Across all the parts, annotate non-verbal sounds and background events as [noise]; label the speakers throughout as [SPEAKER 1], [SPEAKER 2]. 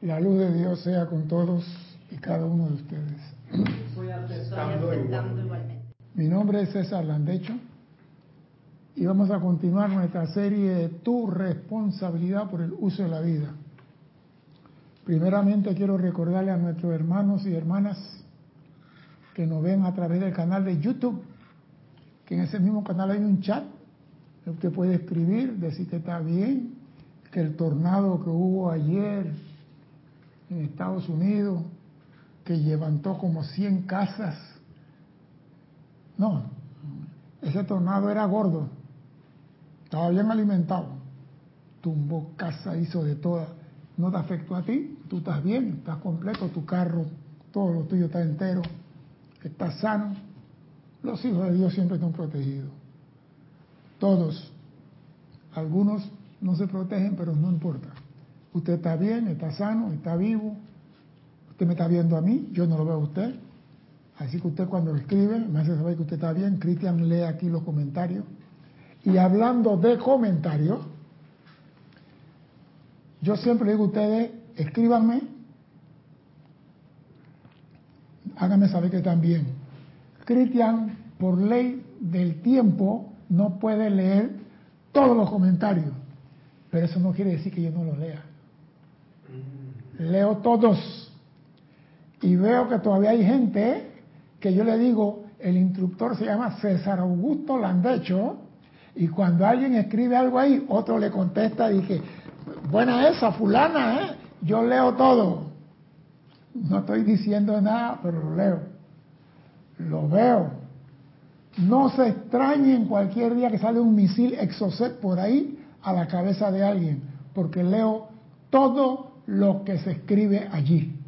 [SPEAKER 1] La luz de Dios sea con todos y cada uno de ustedes.
[SPEAKER 2] Soy aceptando igualmente.
[SPEAKER 1] Mi nombre es César Landecho y vamos a continuar nuestra serie de Tu responsabilidad por el uso de la vida. Primeramente quiero recordarle a nuestros hermanos y hermanas que nos ven a través del canal de YouTube, que en ese mismo canal hay un chat, usted puede escribir, decir que está bien, que el tornado que hubo ayer en Estados Unidos, que levantó como 100 casas. No, ese tornado era gordo, estaba bien alimentado, tumbó casa, hizo de todas. No te afectó a ti, tú estás bien, estás completo, tu carro, todo lo tuyo está entero, estás sano. Los hijos de Dios siempre están protegidos. Todos. Algunos no se protegen, pero no importa. Usted está bien, está sano, está vivo. Usted me está viendo a mí, yo no lo veo a usted. Así que usted cuando escribe, me hace saber que usted está bien. Cristian lee aquí los comentarios. Y hablando de comentarios, yo siempre digo a ustedes, escríbanme, háganme saber que están bien. Cristian, por ley del tiempo, no puede leer todos los comentarios, pero eso no quiere decir que yo no los lea leo todos y veo que todavía hay gente que yo le digo, el instructor se llama César Augusto Landecho, y cuando alguien escribe algo ahí, otro le contesta, dije, buena esa, fulana, ¿eh? yo leo todo. No estoy diciendo nada, pero lo leo. Lo veo. No se extrañen cualquier día que sale un misil Exocet por ahí a la cabeza de alguien, porque leo todo lo que se escribe allí.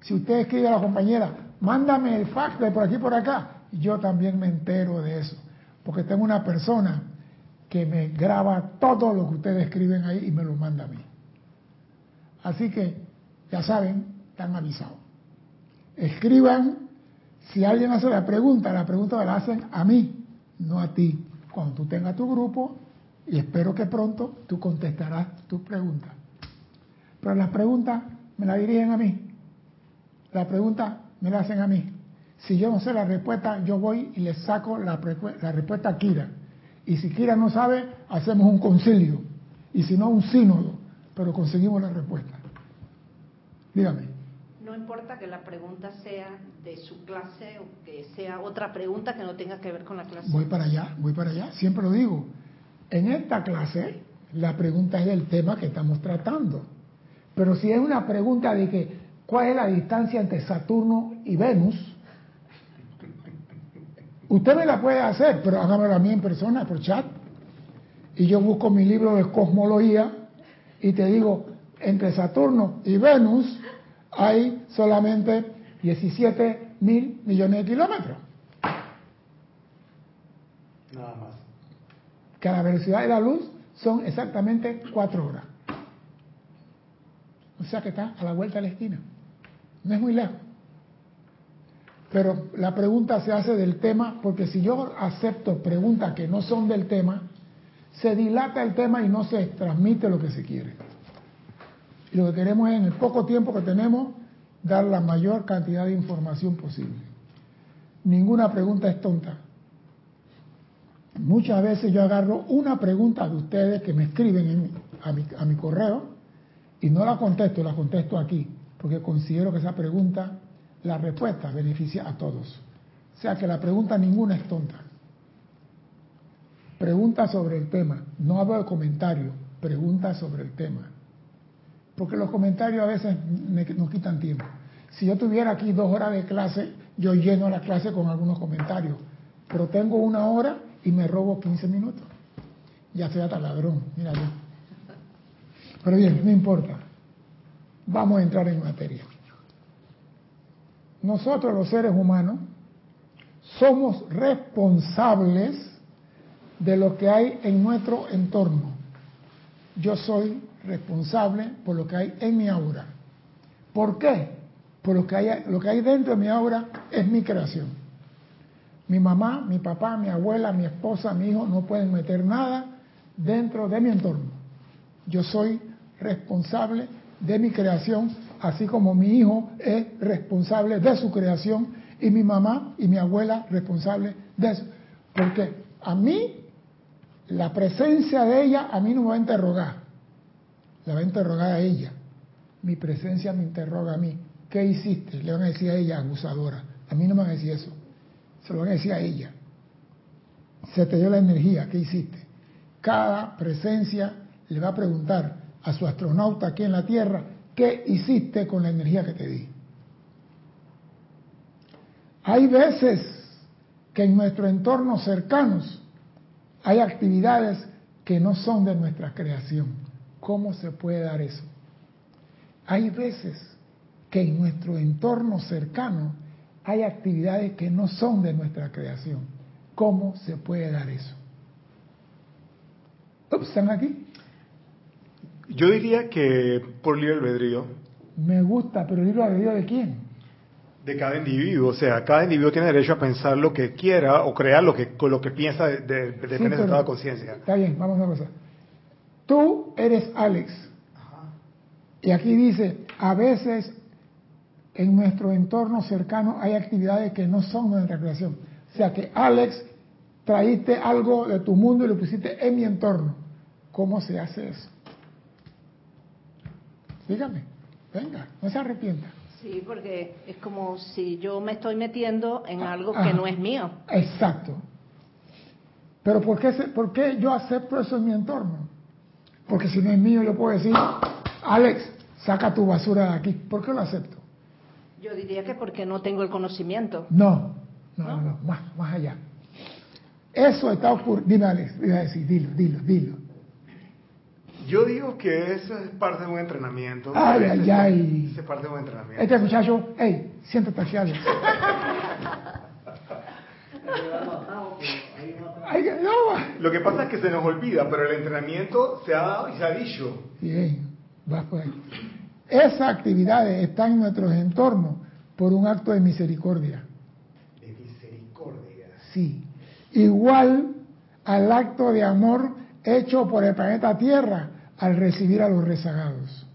[SPEAKER 1] Si usted escribe a la compañera, mándame el fax de por aquí por acá, yo también me entero de eso, porque tengo una persona que me graba todo lo que ustedes escriben ahí y me lo manda a mí. Así que, ya saben, están avisados. Escriban, si alguien hace la pregunta, la pregunta la hacen a mí, no a ti. Cuando tú tengas tu grupo, y espero que pronto tú contestarás tu pregunta. Pero las preguntas me las dirigen a mí. Las preguntas me las hacen a mí. Si yo no sé la respuesta, yo voy y le saco la, respuesta a Kira. Y si Kira no sabe, hacemos un concilio. Y si no, un sínodo. Pero conseguimos la respuesta. Dígame.
[SPEAKER 3] No importa que la pregunta sea de su clase o que sea otra pregunta que no tenga que ver con la clase.
[SPEAKER 1] Voy para allá, voy para allá. Siempre lo digo. En esta clase, la pregunta es del tema que estamos tratando. Pero si es una pregunta de que, ¿cuál es la distancia entre Saturno y Venus? Usted me la puede hacer, pero hágamelo a mí en persona, por chat. Y yo busco mi libro de cosmología y te digo, entre Saturno y Venus hay solamente 17 mil millones de kilómetros.
[SPEAKER 2] Nada más.
[SPEAKER 1] Que a la velocidad de la luz son exactamente cuatro horas. O sea que está a la vuelta de la esquina. No es muy lejos. Pero la pregunta se hace del tema, porque si yo acepto preguntas que no son del tema, se dilata el tema y no se transmite lo que se quiere. Y lo que queremos es, en el poco tiempo que tenemos, dar la mayor cantidad de información posible. Ninguna pregunta es tonta. Muchas veces yo agarro una pregunta de ustedes que me escriben a, mi, a mi correo y no la contesto, la contesto aquí, porque considero que esa pregunta, la respuesta beneficia a todos. O sea que la pregunta ninguna es tonta. Pregunta sobre el tema, no hablo de comentario, pregunta sobre el tema. Porque los comentarios a veces nos quitan tiempo. Si yo tuviera aquí dos horas de clase, yo lleno la clase con algunos comentarios. Pero tengo una hora y me robo 15 minutos. Ya soy hasta ladrón, mira pero bien, no importa. Vamos a entrar en materia. Nosotros los seres humanos somos responsables de lo que hay en nuestro entorno. Yo soy responsable por lo que hay en mi aura. ¿Por qué? Por lo que hay, lo que hay dentro de mi aura es mi creación. Mi mamá, mi papá, mi abuela, mi esposa, mi hijo no pueden meter nada dentro de mi entorno. Yo soy responsable de mi creación, así como mi hijo es responsable de su creación y mi mamá y mi abuela responsable de eso. Porque a mí, la presencia de ella a mí no me va a interrogar, la va a interrogar a ella. Mi presencia me interroga a mí. ¿Qué hiciste? Le van a decir a ella, abusadora. A mí no me van a decir eso. Se lo van a decir a ella. Se te dio la energía, ¿qué hiciste? Cada presencia le va a preguntar a su astronauta aquí en la Tierra, ¿qué hiciste con la energía que te di? Hay veces que en nuestro entorno cercanos hay actividades que no son de nuestra creación. ¿Cómo se puede dar eso? Hay veces que en nuestro entorno cercano hay actividades que no son de nuestra creación. ¿Cómo se puede dar eso? ¿Están aquí?
[SPEAKER 4] Yo diría que por libre albedrío.
[SPEAKER 1] Me gusta, pero libre albedrío de quién?
[SPEAKER 4] de cada individuo. O sea, cada individuo tiene derecho a pensar lo que quiera o crear lo que, con lo que piensa, de, depende de toda conciencia.
[SPEAKER 1] Está bien, vamos a una cosa. Tú eres Alex. Y aquí dice, a veces en nuestro entorno cercano hay actividades que no son de nuestra creación. O sea que Alex, traíste algo de tu mundo y lo pusiste en mi entorno. ¿Cómo se hace eso? Dígame, venga, no se arrepienta.
[SPEAKER 3] Sí, porque es como si yo me estoy metiendo en ah, algo que ah. no es mío.
[SPEAKER 1] Exacto. Pero ¿por qué, ¿por qué yo acepto eso en mi entorno? Porque si no es mío, yo puedo decir, Alex, saca tu basura de aquí. ¿Por qué lo acepto?
[SPEAKER 3] Yo diría que porque no tengo el conocimiento.
[SPEAKER 1] No, no, no, más, más allá. Eso está ocurriendo. Dime, Alex, dime decir, dilo, dilo, dilo.
[SPEAKER 4] Yo digo que eso es parte de un entrenamiento.
[SPEAKER 1] Ay, ay, ay.
[SPEAKER 4] Es parte de un entrenamiento.
[SPEAKER 1] Este muchacho, hey, siéntate aquí, Alex. [laughs]
[SPEAKER 4] Lo que pasa es que se nos olvida, pero el entrenamiento se ha dado y se ha dicho.
[SPEAKER 1] Bien, vas por ahí. Esas actividades están en nuestros entornos por un acto de misericordia.
[SPEAKER 4] De misericordia.
[SPEAKER 1] Sí. Igual al acto de amor hecho por el planeta Tierra al recibir a los rezagados.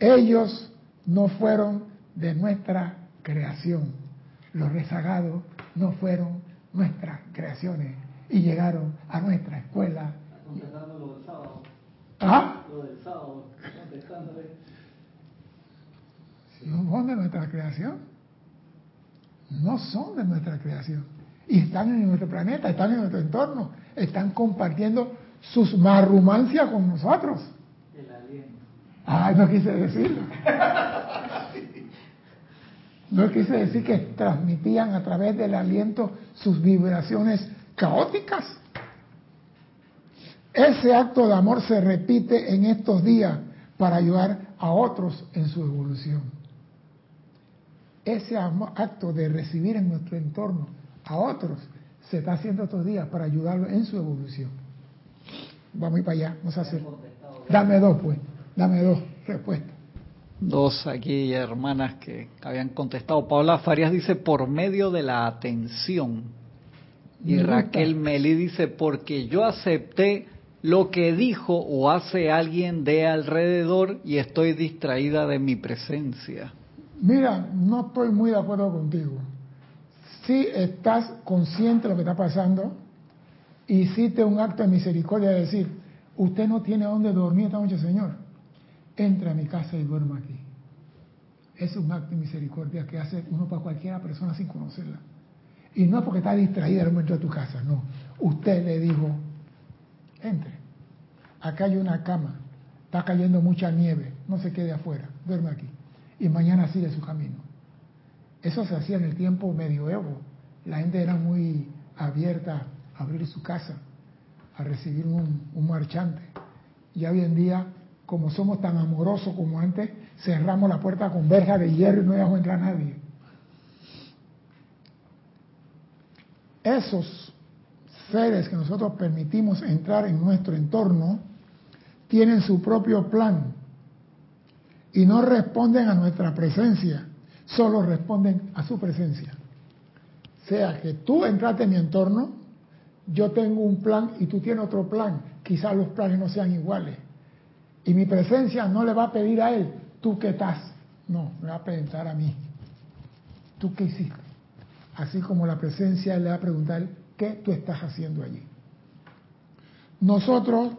[SPEAKER 1] Ellos no fueron de nuestra creación. Los rezagados no fueron nuestras creaciones y llegaron a nuestra escuela.
[SPEAKER 2] Lo del sábado.
[SPEAKER 1] ¿Ah?
[SPEAKER 2] Lo del sábado,
[SPEAKER 1] No son de nuestra creación. No son de nuestra creación. Y están en nuestro planeta, están en nuestro entorno, están compartiendo sus marrumancias con nosotros.
[SPEAKER 2] El aliento.
[SPEAKER 1] Ay, no quise decirlo. No quise decir que transmitían a través del aliento sus vibraciones caóticas. Ese acto de amor se repite en estos días para ayudar a otros en su evolución. Ese acto de recibir en nuestro entorno a otros se está haciendo estos días para ayudarlos en su evolución. Vamos a ir para allá, vamos a hacer. Dame dos, pues, dame dos respuestas.
[SPEAKER 5] Dos aquí hermanas que habían contestado. Paula Farias dice por medio de la atención. Y Raquel Meli dice porque yo acepté lo que dijo o hace alguien de alrededor y estoy distraída de mi presencia.
[SPEAKER 1] Mira, no estoy muy de acuerdo contigo. Si estás consciente de lo que está pasando, hiciste un acto de misericordia de decir, usted no tiene dónde dormir esta noche, Señor, entra a mi casa y duerma aquí. Es un acto de misericordia que hace uno para cualquiera persona sin conocerla. Y no es porque está distraída el momento de tu casa, no. Usted le dijo, entre. Acá hay una cama, está cayendo mucha nieve, no se quede afuera, duerme aquí. Y mañana sigue su camino. Eso se hacía en el tiempo medioevo. La gente era muy abierta abrir su casa a recibir un, marchante. Y hoy en día, como somos tan amorosos como antes, cerramos la puerta con verja de hierro y no dejamos entrar a nadie. Esos seres que nosotros permitimos entrar en nuestro entorno tienen su propio plan y no responden a nuestra presencia, solo responden a su presencia. Sea que tú entraste en mi entorno, yo tengo un plan y tú tienes otro plan. Quizás los planes no sean iguales. Y mi presencia no le va a pedir a él, ¿tú qué estás? No, me va a preguntar a mí, ¿tú qué hiciste? Así como la presencia le va a preguntar, ¿qué tú estás haciendo allí? Nosotros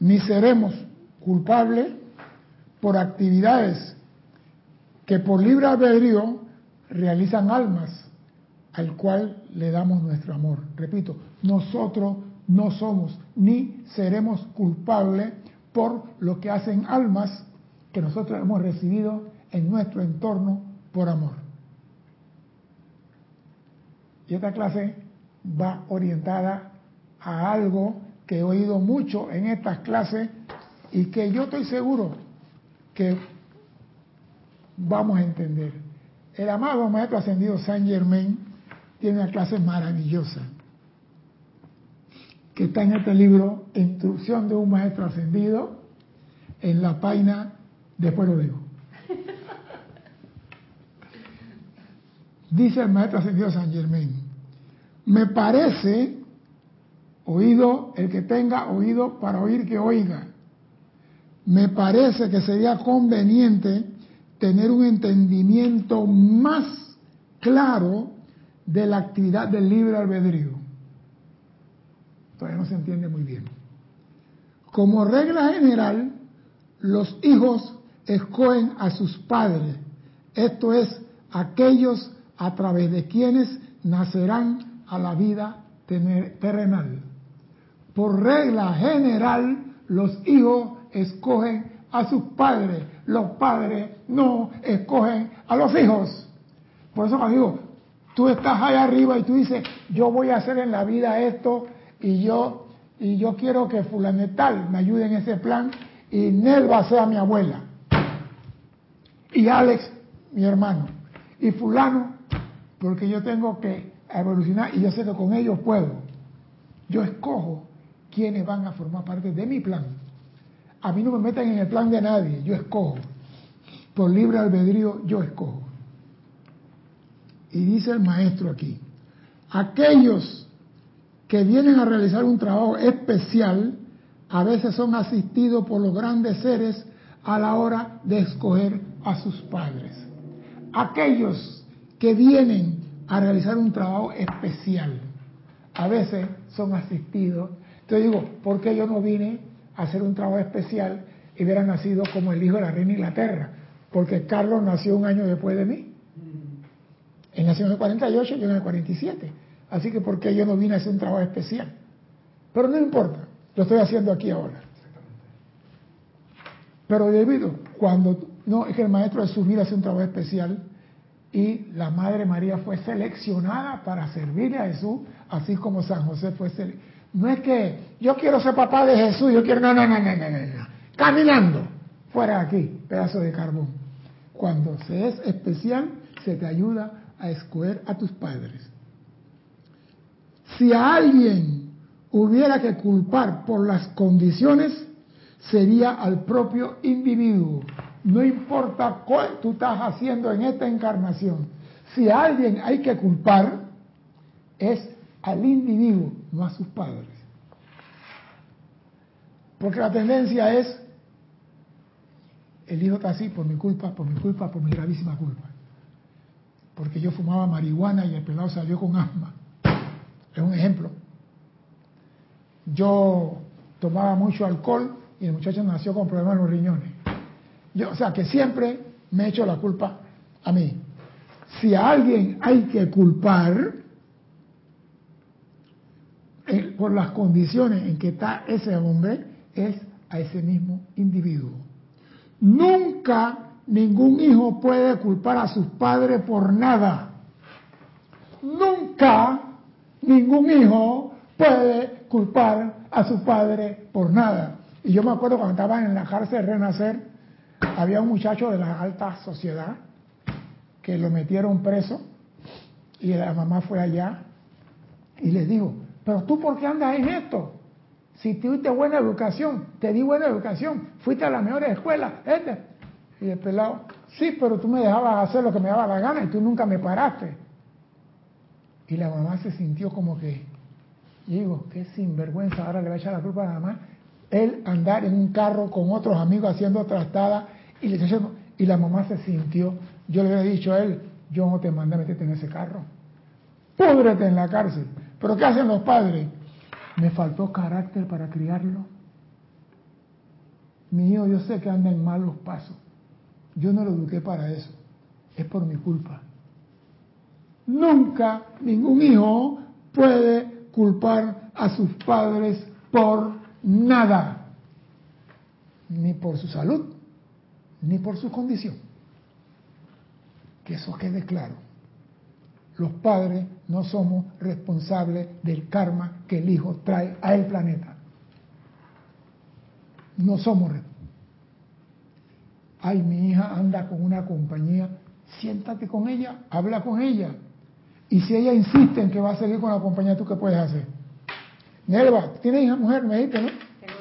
[SPEAKER 1] ni seremos culpables por actividades que por libre albedrío realizan almas al cual le damos nuestro amor. Repito, nosotros no somos ni seremos culpables por lo que hacen almas que nosotros hemos recibido en nuestro entorno por amor. Y esta clase va orientada a algo que he oído mucho en estas clases y que yo estoy seguro que vamos a entender. El amado Maestro Ascendido Saint Germain tiene una clase maravillosa que está en este libro, Instrucción de un Maestro Ascendido, en la página, después lo digo. Dice el Maestro Ascendido Saint Germain, me parece, oído, el que tenga oído para oír que oiga, me parece que sería conveniente tener un entendimiento más claro de la actividad del libre albedrío. Todavía no se entiende muy bien. Como regla general, los hijos escogen a sus padres, esto es, aquellos a través de quienes nacerán a la vida terrenal. Por regla general, los hijos escogen a sus padres, los padres no escogen a los hijos. Por eso digo, tú estás ahí arriba y tú dices, yo voy a hacer en la vida esto y yo y yo quiero que fulanetal me ayude en ese plan y Nelva sea mi abuela y Alex mi hermano y fulano porque yo tengo que evolucionar y yo sé que con ellos puedo. Yo escojo quienes van a formar parte de mi plan. A mí no me meten en el plan de nadie, yo escojo. Por libre albedrío yo escojo. Y dice el maestro aquí, aquellos que vienen a realizar un trabajo especial a veces son asistidos por los grandes seres a la hora de escoger a sus padres. Aquellos que vienen a realizar un trabajo especial a veces son asistidos. Entonces digo, ¿por qué yo no vine a hacer un trabajo especial y hubiera nacido como el hijo de la reina Inglaterra? Porque Carlos nació un año después de mí. Él nació en el 48, yo en el 47. Así que ¿por qué yo no vine a hacer un trabajo especial? Pero no importa, lo estoy haciendo aquí ahora. Pero debido, cuando no, es que el maestro de subir a hacer un trabajo especial y la Madre María fue seleccionada para servirle a Jesús, así como San José fue seleccionado. No es que yo quiero ser papá de Jesús, yo quiero, no, no, no, no, no, no, caminando, fuera de aquí, pedazo de carbón. Cuando se es especial, se te ayuda a escoger a tus padres. Si a alguien hubiera que culpar por las condiciones, sería al propio individuo. No importa cuál tú estás haciendo en esta encarnación. Si a alguien hay que culpar, es al individuo, no a sus padres. Porque la tendencia es, el hijo está así por mi culpa, por mi culpa, por mi gravísima culpa. Porque yo fumaba marihuana y el pelado salió con asma. Es un ejemplo. Yo tomaba mucho alcohol y el muchacho nació con problemas en los riñones. Yo, o sea, que siempre me he hecho la culpa a mí. Si a alguien hay que culpar eh, por las condiciones en que está ese hombre, es a ese mismo individuo. Nunca ningún hijo puede culpar a sus padres por nada. Nunca ningún hijo puede culpar a su padre por nada. Y yo me acuerdo cuando estaba en la cárcel de Renacer, había un muchacho de la alta sociedad que lo metieron preso y la mamá fue allá y le dijo, pero tú por qué andas en esto? Si tuviste buena educación, te di buena educación, fuiste a la mejor escuela, este. Y el pelado, sí, pero tú me dejabas hacer lo que me daba la gana y tú nunca me paraste. Y la mamá se sintió como que, digo, qué sinvergüenza, ahora le va a echar la culpa a la mamá. él andar en un carro con otros amigos haciendo trastada y, le, y la mamá se sintió. Yo le había dicho a él, yo no te mandé a meterte en ese carro. Púdrete en la cárcel. Pero ¿qué hacen los padres? Me faltó carácter para criarlo. Mi hijo yo sé que anda en malos pasos. Yo no lo eduqué para eso. Es por mi culpa. Nunca ningún hijo puede culpar a sus padres por nada. Ni por su salud, ni por su condición. Que eso quede claro. Los padres no somos responsables del karma que el hijo trae a el planeta. No somos responsables. Ay, mi hija anda con una compañía, siéntate con ella, habla con ella. Y si ella insiste en que va a seguir con la compañía, ¿tú qué puedes hacer? Nelva, ¿tienes hija mujer? Me dijiste, ¿no?
[SPEAKER 3] Tengo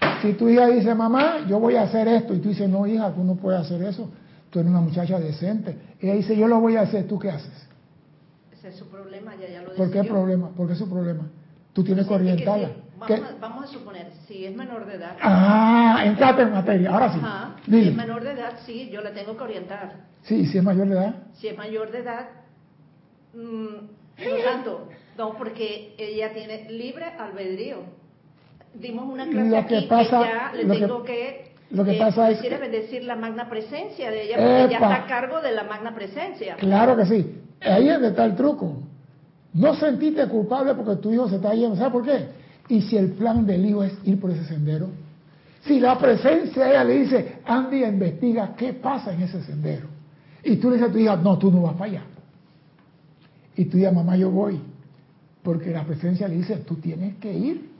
[SPEAKER 3] una
[SPEAKER 1] Si tu hija dice, mamá, yo voy a hacer esto, y tú dices, no, hija, tú no puedes hacer eso, tú eres una muchacha decente. Ella dice, yo lo voy a hacer, ¿tú qué haces?
[SPEAKER 3] Ese es su problema, ya, ya lo
[SPEAKER 1] ¿Por qué problema? ¿Por qué es su problema? Tú tienes que
[SPEAKER 3] Es que
[SPEAKER 1] orientarla.
[SPEAKER 3] Vamos, a, vamos a suponer, si es menor de edad,
[SPEAKER 1] Ah, entrate en materia, ahora sí.
[SPEAKER 3] ajá, si es menor de edad, sí, yo la tengo que orientar.
[SPEAKER 1] Sí, si es mayor de edad.
[SPEAKER 3] Si es mayor de edad, mm, [laughs] no tanto, no, porque ella tiene libre albedrío. Dimos una clase
[SPEAKER 1] Lo
[SPEAKER 3] aquí
[SPEAKER 1] que
[SPEAKER 3] que,
[SPEAKER 1] pasa-
[SPEAKER 3] ya le
[SPEAKER 1] lo que-
[SPEAKER 3] tengo que,
[SPEAKER 1] lo que
[SPEAKER 3] eh,
[SPEAKER 1] pasa es que-
[SPEAKER 3] bendecir la magna presencia de ella, porque ella está a cargo de la magna presencia.
[SPEAKER 1] Claro que sí. Ahí es donde está el truco. No sentiste culpable porque tu hijo se está yendo. ¿Sabes por qué? Y si el plan del hijo es ir por ese sendero. Si la presencia ella le dice, Andy, investiga qué pasa en ese sendero. Y tú le dices a tu hija, no, tú no vas para allá. Y tú dices, mamá, yo voy. Porque la presencia le dice, tú tienes que ir.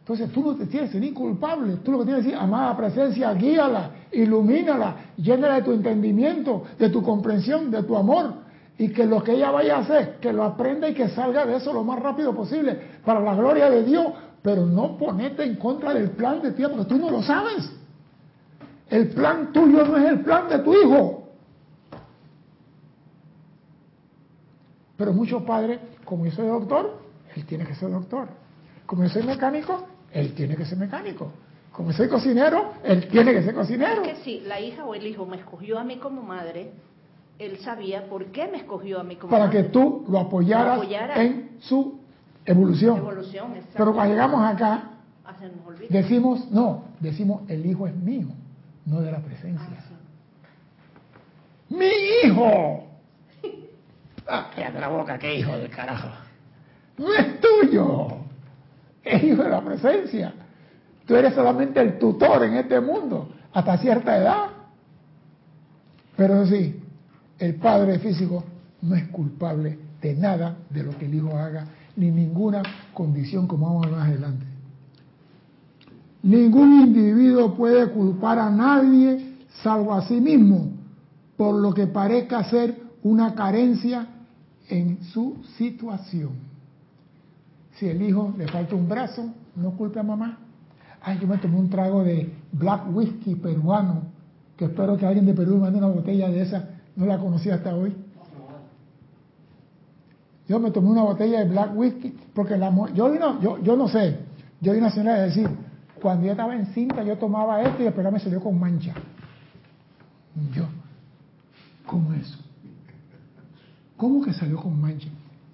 [SPEAKER 1] Entonces tú no te tienes ni culpable. Tú lo que tienes que decir, amada presencia, guíala, ilumínala, llénala de tu entendimiento, de tu comprensión, de tu amor. Y que lo que ella vaya a hacer, que lo aprenda y que salga de eso lo más rápido posible, para la gloria de Dios. Pero no ponete en contra del plan de Dios, porque tú no lo sabes. El plan tuyo no es el plan de tu hijo. Pero muchos padres, como yo soy doctor, él tiene que ser doctor. Como yo soy mecánico, él tiene que ser mecánico. Como soy cocinero, él tiene que ser cocinero.
[SPEAKER 3] Es que si la hija o el hijo me escogió a mí como madre, él sabía por qué me escogió a mí como
[SPEAKER 1] Para
[SPEAKER 3] madre.
[SPEAKER 1] que tú lo apoyaras
[SPEAKER 3] apoyara.
[SPEAKER 1] en su evolución. Pero cuando llegamos acá,
[SPEAKER 3] Ah,
[SPEAKER 1] decimos, no, decimos, el hijo es mío, no de la presencia.
[SPEAKER 3] Ah, sí.
[SPEAKER 1] ¡Mi hijo! [laughs] Ah, cállate la boca, qué hijo del carajo. No es tuyo, es hijo de la presencia. Tú eres solamente el tutor en este mundo, hasta cierta edad. Pero sí, el padre físico no es culpable de nada de lo que el hijo haga, ni ninguna condición, como vamos a ver más adelante. Ningún individuo puede culpar a nadie salvo a sí mismo por lo que parezca ser una carencia en su situación. Si el hijo le falta un brazo, no culpe a mamá. Ay, yo me tomé un trago de black whisky peruano, que espero que alguien de Perú me mande una botella de esa. No la conocí hasta hoy. Yo me tomé una botella de black whisky porque la yo, no, yo, yo no sé, yo vi una señora decir, cuando yo estaba en cinta yo tomaba esto y después me salió con mancha. Yo, ¿cómo eso? ¿Cómo que salió con mancha?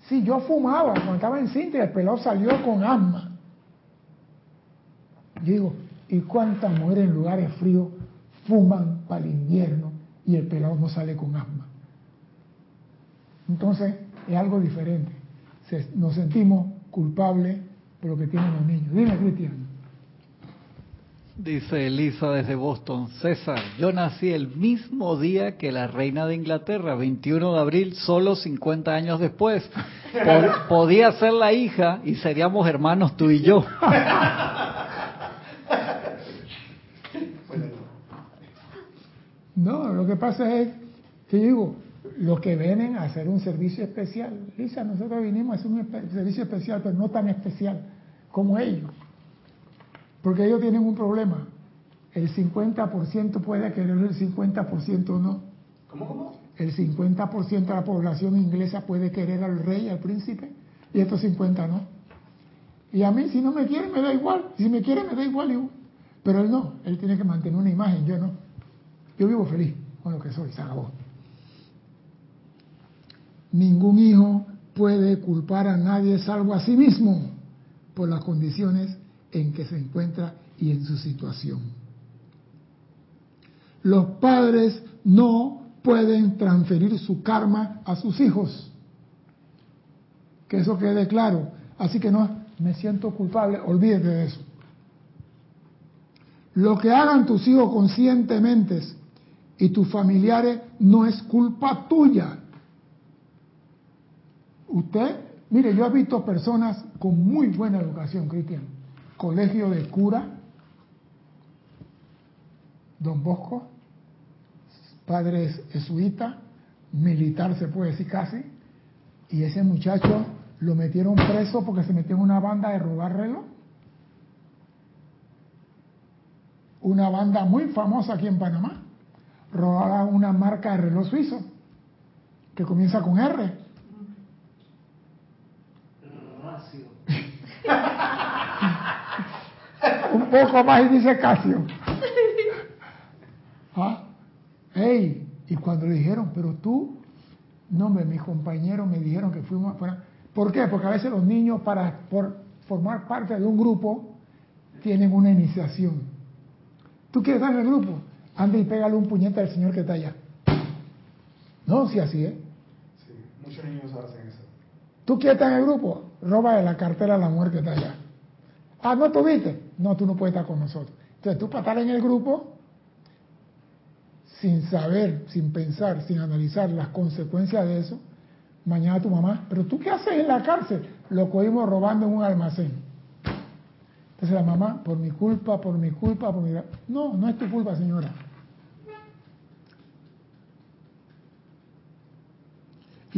[SPEAKER 1] Sí, yo fumaba cuando estaba en cinta y el pelado salió con asma. Yo digo, ¿y cuántas mujeres en lugares fríos fuman para el invierno y el pelado no sale con asma? Entonces, es algo diferente. Se- nos sentimos culpables por lo que tienen los niños. Dime, Cristian.
[SPEAKER 5] Dice Elisa desde Boston, César, yo nací el mismo día que la reina de Inglaterra, 21 de abril, solo 50 años después. Po- podía ser la hija y seríamos hermanos tú y yo. [laughs]
[SPEAKER 1] No, lo que pasa es que digo, los que vienen a hacer un servicio especial, Lisa, nosotros vinimos a hacer un servicio especial, pero no tan especial como ellos. Porque ellos tienen un problema. El 50% puede querer, el 50% no.
[SPEAKER 4] ¿Cómo, cómo?
[SPEAKER 1] El 50% de la población inglesa puede querer al rey, al príncipe, y estos 50 no. Y a mí si no me quiere me da igual, si me quiere me da igual, pero él no, él tiene que mantener una imagen, yo no. Yo vivo feliz con lo que soy, se. Ningún hijo puede culpar a nadie salvo a sí mismo por las condiciones en que se encuentra y en su situación. Los padres no pueden transferir su karma a sus hijos. Que eso quede claro. Así que no, me siento culpable, olvídate de eso. Lo que hagan tus hijos conscientemente y tus familiares no es culpa tuya. Usted, mire, yo he visto personas con muy buena educación, Cristian. Colegio de cura, Don Bosco, padre jesuita, militar se puede decir casi, y ese muchacho lo metieron preso porque se metió en una banda de robar reloj. Una banda muy famosa aquí en Panamá. Robaba una marca de reloj suizo que comienza con R.
[SPEAKER 2] Racio.
[SPEAKER 1] Un poco más y dice Casio. [laughs] ¿Ah? Ey, y cuando le dijeron, pero tú, no, me, mis compañeros me dijeron que fuimos afuera. ¿Por qué? Porque a veces los niños para por formar parte de un grupo tienen una iniciación. ¿Tú quieres estar en el grupo? Anda y pégale un puñete al señor que está allá. No, si así es.
[SPEAKER 4] Sí, muchos niños hacen eso.
[SPEAKER 1] ¿Tú quieres estar en el grupo? Roba de la cartera a la mujer que está allá. Ah, ¿no tuviste? No, tú no puedes estar con nosotros. Entonces tú para estar en el grupo, sin saber, sin pensar, sin analizar las consecuencias de eso, mañana tu mamá, pero tú qué haces en la cárcel? Lo cogimos robando en un almacén. Entonces la mamá, por mi culpa, por mi culpa, por mi... No, no es tu culpa, señora.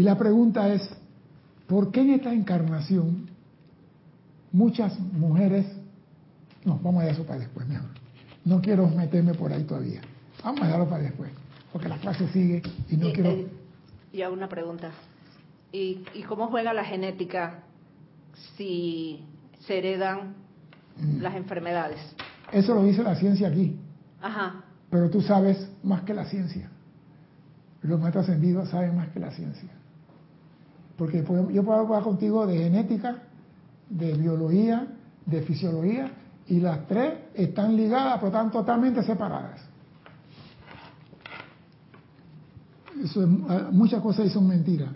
[SPEAKER 1] Y la pregunta es, ¿por qué en esta encarnación muchas mujeres... No, vamos a dejar eso para después, mejor. No quiero meterme por ahí todavía. Vamos a dejarlo para después, porque la clase sigue y no
[SPEAKER 3] y,
[SPEAKER 1] quiero...
[SPEAKER 3] eh, y hago una pregunta. ¿Y, ¿Y cómo juega la genética si se heredan
[SPEAKER 1] Mm.
[SPEAKER 3] las enfermedades?
[SPEAKER 1] Eso lo dice la ciencia aquí,
[SPEAKER 3] Ajá.
[SPEAKER 1] pero tú sabes más que la ciencia. Los maestros ascendidos saben más que la ciencia. Porque yo puedo hablar contigo de genética, de biología, de fisiología, y las tres están ligadas, pero están totalmente separadas. Eso es- muchas cosas ahí son mentiras.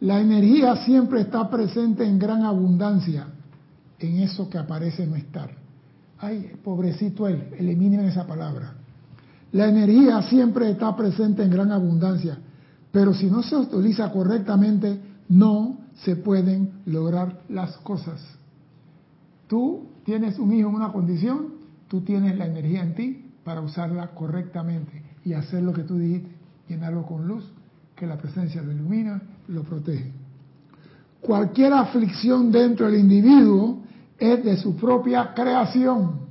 [SPEAKER 1] La energía siempre está presente en gran abundancia en eso que parece no estar. Ay, pobrecito él, eliminen esa palabra. La energía siempre está presente en gran abundancia, pero si no se utiliza correctamente, no se pueden lograr las cosas. Tú tienes un hijo en una condición, tú tienes la energía en ti para usarla correctamente y hacer lo que tú dijiste, llenarlo con luz, que la presencia lo ilumina, lo protege. Cualquier aflicción dentro del individuo es de su propia creación.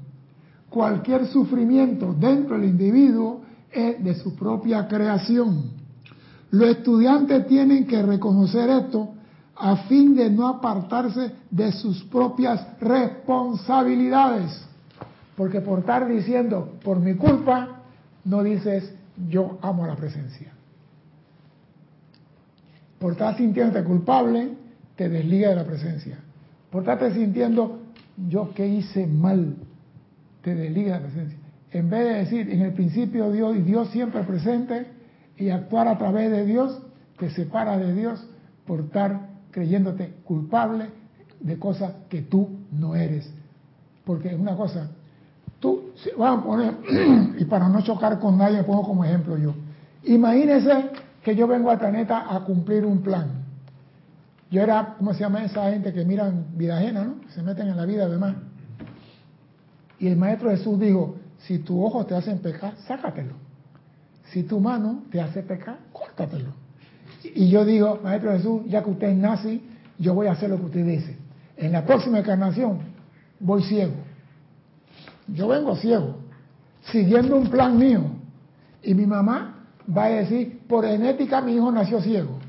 [SPEAKER 1] Cualquier sufrimiento dentro del individuo es de su propia creación. Los estudiantes tienen que reconocer esto a fin de no apartarse de sus propias responsabilidades. Porque por estar diciendo, por mi culpa, no dices, yo amo la presencia. Por estar sintiéndote culpable, te desliga de la presencia. Por estarte sintiendo, yo que hice mal, te desliga de la presencia. En vez de decir, en el principio Dios y Dios siempre presente y actuar a través de Dios, te separa de Dios por estar creyéndote culpable de cosas que tú no eres. Porque es una cosa, tú, vamos a poner, [clears throat] y para no chocar con nadie, pongo como ejemplo yo. Imagínese que yo vengo al planeta a cumplir un plan. Yo era, ¿cómo se llama esa gente que miran vida ajena, no? Se meten en la vida además. Y el Maestro Jesús dijo, si tu ojo te hacen pecar, sácatelo. Si tu mano te hace pecar, córtatelo. Y yo digo, Maestro Jesús, ya que usted es nazi, yo voy a hacer lo que usted dice. En la próxima encarnación voy ciego. Yo vengo ciego, siguiendo un plan mío. Y mi mamá va a decir, por genética mi hijo nació ciego.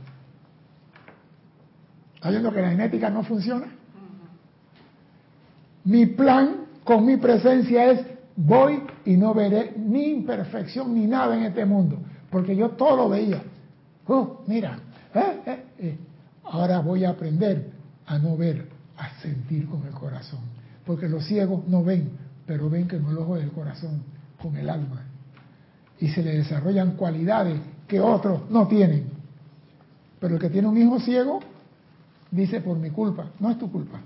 [SPEAKER 1] ¿Está viendo que la genética no funciona? Mi plan con mi presencia es voy y no veré ni imperfección ni nada en este mundo, porque yo todo lo veía. Oh, mira, eh, eh, eh. ahora voy a aprender a no ver, a sentir con el corazón, porque los ciegos no ven, pero ven no el ojo del corazón, con el alma. Y se le desarrollan cualidades que otros no tienen. Pero el que tiene un hijo ciego dice por mi culpa, no es tu culpa.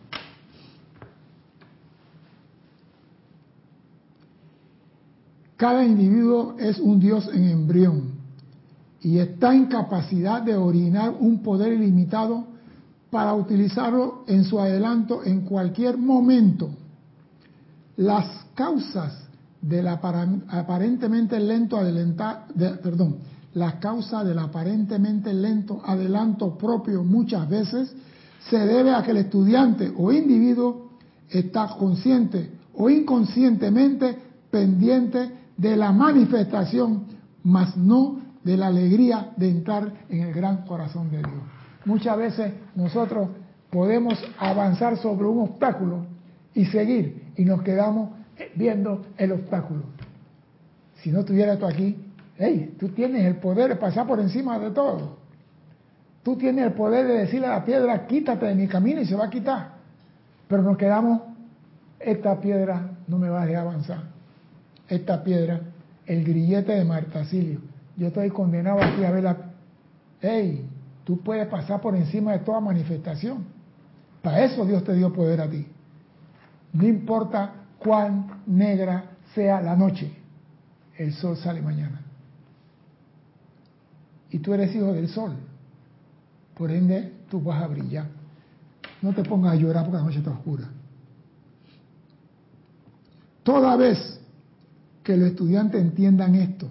[SPEAKER 1] Cada individuo es un Dios en embrión y está en capacidad de orinar un poder ilimitado para utilizarlo en su adelanto en cualquier momento. Las causas del aparentemente lento adelantar, perdón, del aparentemente lento adelanto propio muchas veces se debe a que el estudiante o individuo está consciente o inconscientemente pendiente de la manifestación, mas no de la alegría de entrar en el gran corazón de Dios. Muchas veces nosotros podemos avanzar sobre un obstáculo y seguir y nos quedamos viendo el obstáculo. Si no estuviera esto aquí, hey, tú tienes el poder de pasar por encima de todo. Tú tienes el poder de decirle a la piedra, quítate de mi camino y se va a quitar. Pero nos quedamos, esta piedra no me va a dejar avanzar esta piedra, el grillete de Martacilio. Yo estoy condenado aquí a ver la... ¡Ey! Tú puedes pasar por encima de toda manifestación. Para eso Dios te dio poder a ti. No importa cuán negra sea la noche, el sol sale mañana. Y tú eres hijo del sol. Por ende, tú vas a brillar. No te pongas a llorar porque la noche está oscura. Toda vez que los estudiantes entiendan esto,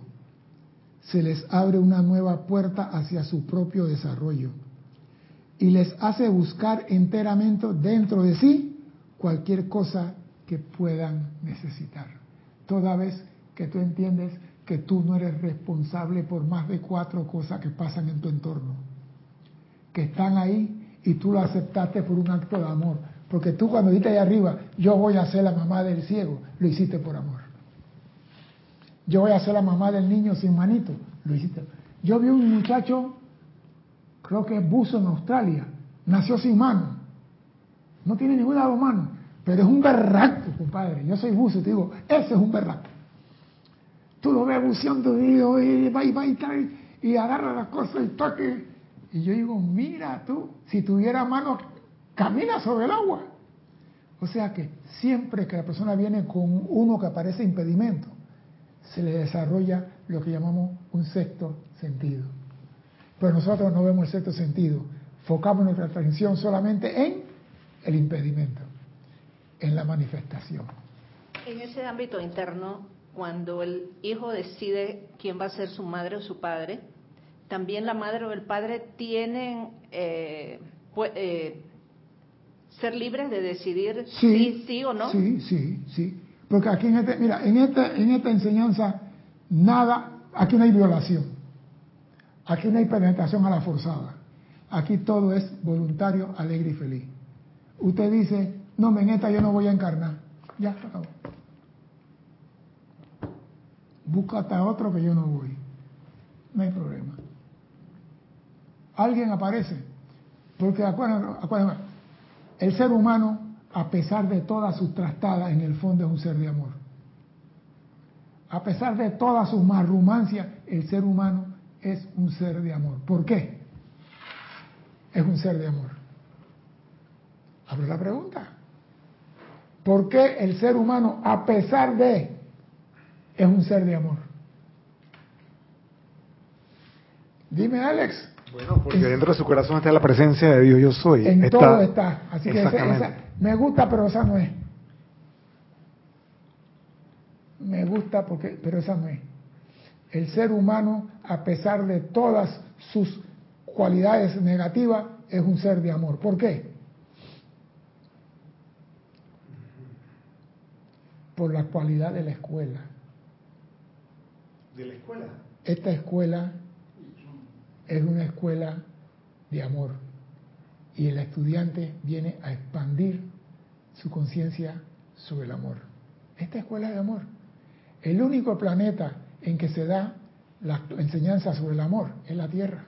[SPEAKER 1] se les abre una nueva puerta hacia su propio desarrollo y les hace buscar enteramente dentro de sí cualquier cosa que puedan necesitar. Toda vez que tú entiendes que tú no eres responsable por más de cuatro cosas que pasan en tu entorno, que están ahí y tú lo aceptaste por un acto de amor, porque tú cuando dijiste ahí arriba, yo voy a ser la mamá del ciego, lo hiciste por amor. Yo voy a ser la mamá del niño sin manito. Lo hiciste. Yo vi un muchacho, creo que es buzo en Australia, nació sin mano. No tiene ninguna dos manos, pero es un berraco, compadre. Yo soy buzo, te digo, ese es un berraco. Tú lo ves buceando y, y va y va y y agarra las cosas y toque. Y yo digo, mira tú, si tuviera mano, camina sobre el agua. O sea que siempre que la persona viene con uno que parece impedimento, se le desarrolla lo que llamamos un sexto sentido. Pero nosotros no vemos el sexto sentido, focamos nuestra atención solamente en el impedimento, en la manifestación.
[SPEAKER 3] En ese ámbito interno, cuando el hijo decide quién va a ser su madre o su padre, también la madre o el padre tienen eh, eh, ser libres de decidir sí, sí o no.
[SPEAKER 1] Sí, sí, sí. Porque aquí en este, mira, en esta, en esta enseñanza, nada, aquí no hay violación. Aquí no hay penetración a la forzada. Aquí todo es voluntario, alegre y feliz. Usted dice, no, en esta yo no voy a encarnar. Ya, acabó. Búscate a otro que yo no voy. No hay problema. Alguien aparece. Porque acuérdense, acuérdense el ser humano a pesar de todas sus trastadas, en el fondo es un ser de amor. A pesar de todas sus marrumancias, el ser humano es un ser de amor. ¿Por qué? Es un ser de amor. Abro la pregunta. ¿Por qué el ser humano, a pesar de, es un ser de amor? Dime, Alex.
[SPEAKER 4] Bueno, porque dentro de su corazón está la presencia de Dios, yo soy.
[SPEAKER 1] En todo está. Así que esa, me gusta, pero esa no es. Me gusta, porque, pero esa no es. El ser humano, a pesar de todas sus cualidades negativas, es un ser de amor. ¿Por qué? Por la cualidad de la escuela.
[SPEAKER 4] ¿De la escuela?
[SPEAKER 1] Esta escuela es una escuela de amor y el estudiante viene a expandir su conciencia sobre el amor. Esta escuela de amor. El único planeta en que se da la enseñanza sobre el amor es la Tierra.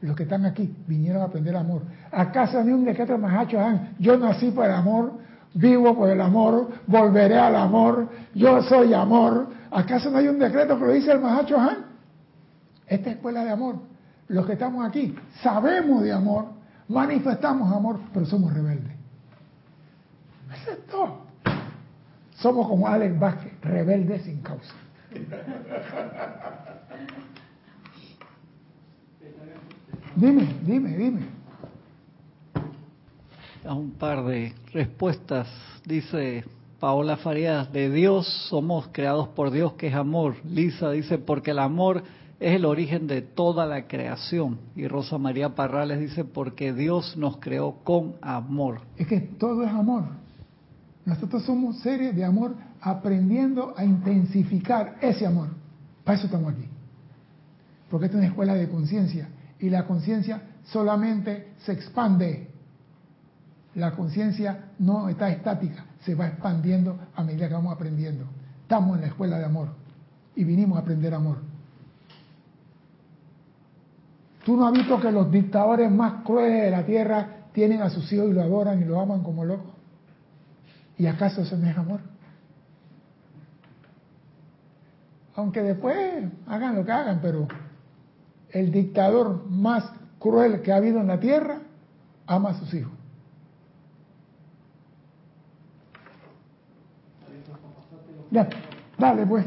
[SPEAKER 1] Los que están aquí vinieron a aprender amor. ¿Acaso ni un decreto Mahacho Yo nací por el amor, vivo por el amor, volveré al amor, yo soy amor. ¿Acaso no hay un decreto que lo dice el Mahacho Han? Esta escuela de amor. Los que estamos aquí sabemos de amor, manifestamos amor, pero somos rebeldes. Eso es todo. Somos como Alex Vázquez, rebeldes sin causa. Dime, dime, dime.
[SPEAKER 5] A un par de respuestas. Dice Paola Farías, de Dios somos creados por Dios que es amor. Lisa dice, porque el amor es el origen de toda la creación. Y Rosa María Parrales dice, porque Dios nos creó con amor.
[SPEAKER 1] Es que todo es amor. Nosotros somos seres de amor aprendiendo a intensificar ese amor. Para eso estamos aquí. Porque esta es una escuela de conciencia y la conciencia solamente se expande. La conciencia no está estática, se va expandiendo a medida que vamos aprendiendo. Estamos en la escuela de amor y vinimos a aprender amor. ¿Tú no has visto que los dictadores más crueles de la tierra tienen a sus hijos y lo adoran y lo aman como locos? ¿Y acaso eso no es amor? Aunque después hagan lo que hagan, pero el dictador más cruel que ha habido en la tierra ama a sus hijos. Ya, dale pues.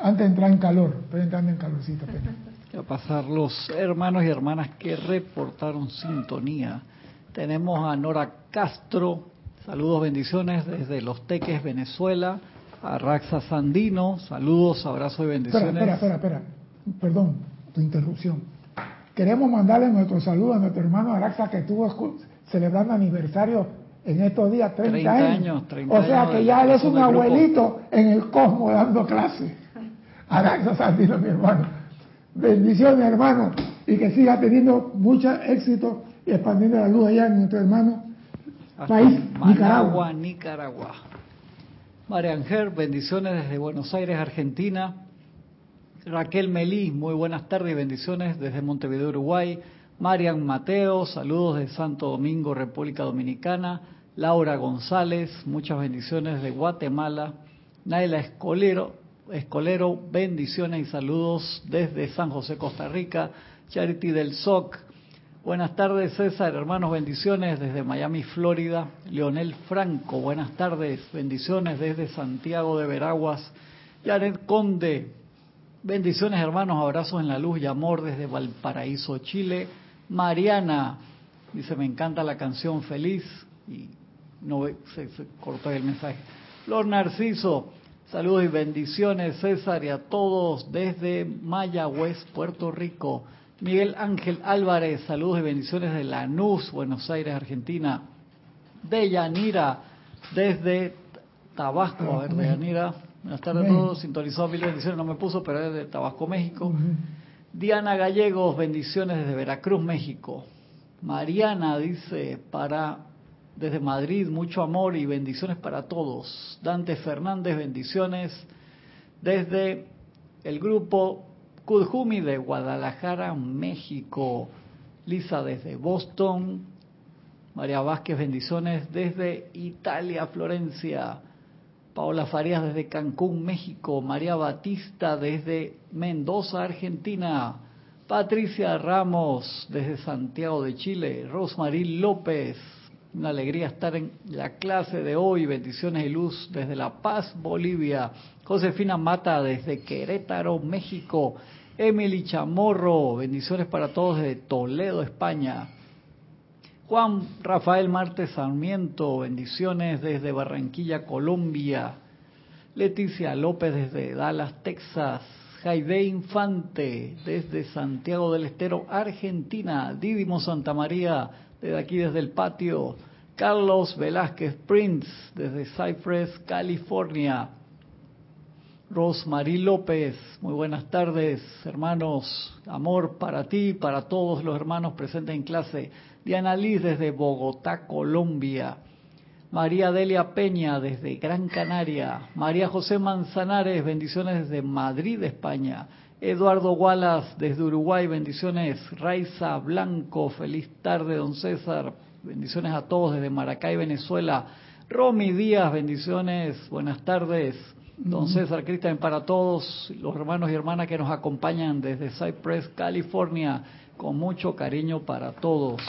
[SPEAKER 1] Antes de entrar en calor, estoy entrando en calorcito
[SPEAKER 5] A pasar los hermanos y hermanas que reportaron sintonía. Tenemos a Nora Castro, saludos, bendiciones desde Los Teques, Venezuela. A Raxa Sandino, saludos, abrazos y bendiciones.
[SPEAKER 1] Espera, espera, espera, espera. Perdón, tu interrupción. Queremos mandarle nuestro saludo a nuestro hermano Araxa que estuvo celebrando aniversario en estos días, 30, años. o sea que ya él es un abuelito en el cosmos dando clase. Araxa Sandino, mi hermano. Bendiciones, hermano, y que siga teniendo mucho éxito y expandiendo la luz allá en nuestro hermano país, Nicaragua.
[SPEAKER 5] Nicaragua. María Ángel, bendiciones desde Buenos Aires, Argentina. Raquel Melí, muy buenas tardes y bendiciones desde Montevideo, Uruguay. Marian Mateo, saludos de Santo Domingo, República Dominicana. Laura González, muchas bendiciones de Guatemala. Naila Escolero, Escolero, bendiciones y saludos desde San José, Costa Rica. Charity del SOC, buenas tardes César, hermanos, bendiciones desde Miami, Florida. Leonel Franco, buenas tardes, bendiciones desde Santiago de Veraguas. Jared Conde, Bendiciones hermanos, abrazos en la luz y amor desde Valparaíso, Chile. Mariana dice, me encanta la canción Feliz y no se, se cortó el mensaje. Flor Narciso, saludos y bendiciones César y a todos desde Mayagüez, Puerto Rico. Miguel Ángel Álvarez, saludos y bendiciones de Lanús, Buenos Aires, Argentina. Deyanira, desde Tabasco, a ver, Deyanira, Buenas tardes a todos, sintonizó mil bendiciones, no me puso, pero es de Tabasco, México. Diana Gallegos, bendiciones desde Veracruz, México. Mariana dice, para desde Madrid, mucho amor y bendiciones para todos. Dante Fernández, bendiciones desde el grupo Kudjumi de Guadalajara, México. Lisa desde Boston. María Vázquez, bendiciones desde Italia, Florencia. Paola Farías desde Cancún, México. María Batista desde Mendoza, Argentina. Patricia Ramos desde Santiago de Chile. Rosmarie López. Una alegría estar en la clase de hoy. Bendiciones y luz desde La Paz, Bolivia. Josefina Mata desde Querétaro, México. Emily Chamorro. Bendiciones para todos desde Toledo, España. Juan Rafael Martes Sarmiento, bendiciones desde Barranquilla, Colombia. Leticia López desde Dallas, Texas. Jaide Infante desde Santiago del Estero, Argentina. Didimo Santa María desde aquí, desde el patio. Carlos Velázquez Prince desde Cypress, California. Rosmarie López, muy buenas tardes, hermanos. Amor para ti, para todos los hermanos presentes en clase. Diana Liz desde Bogotá, Colombia. María Delia Peña desde Gran Canaria, María José Manzanares, bendiciones desde Madrid, España, Eduardo Wallace desde Uruguay, bendiciones, Raiza Blanco, feliz tarde, don César, bendiciones a todos desde Maracay, Venezuela, Romy Díaz, bendiciones, buenas tardes, don César Cristian para todos los hermanos y hermanas que nos acompañan desde Cypress, California, con mucho cariño para todos.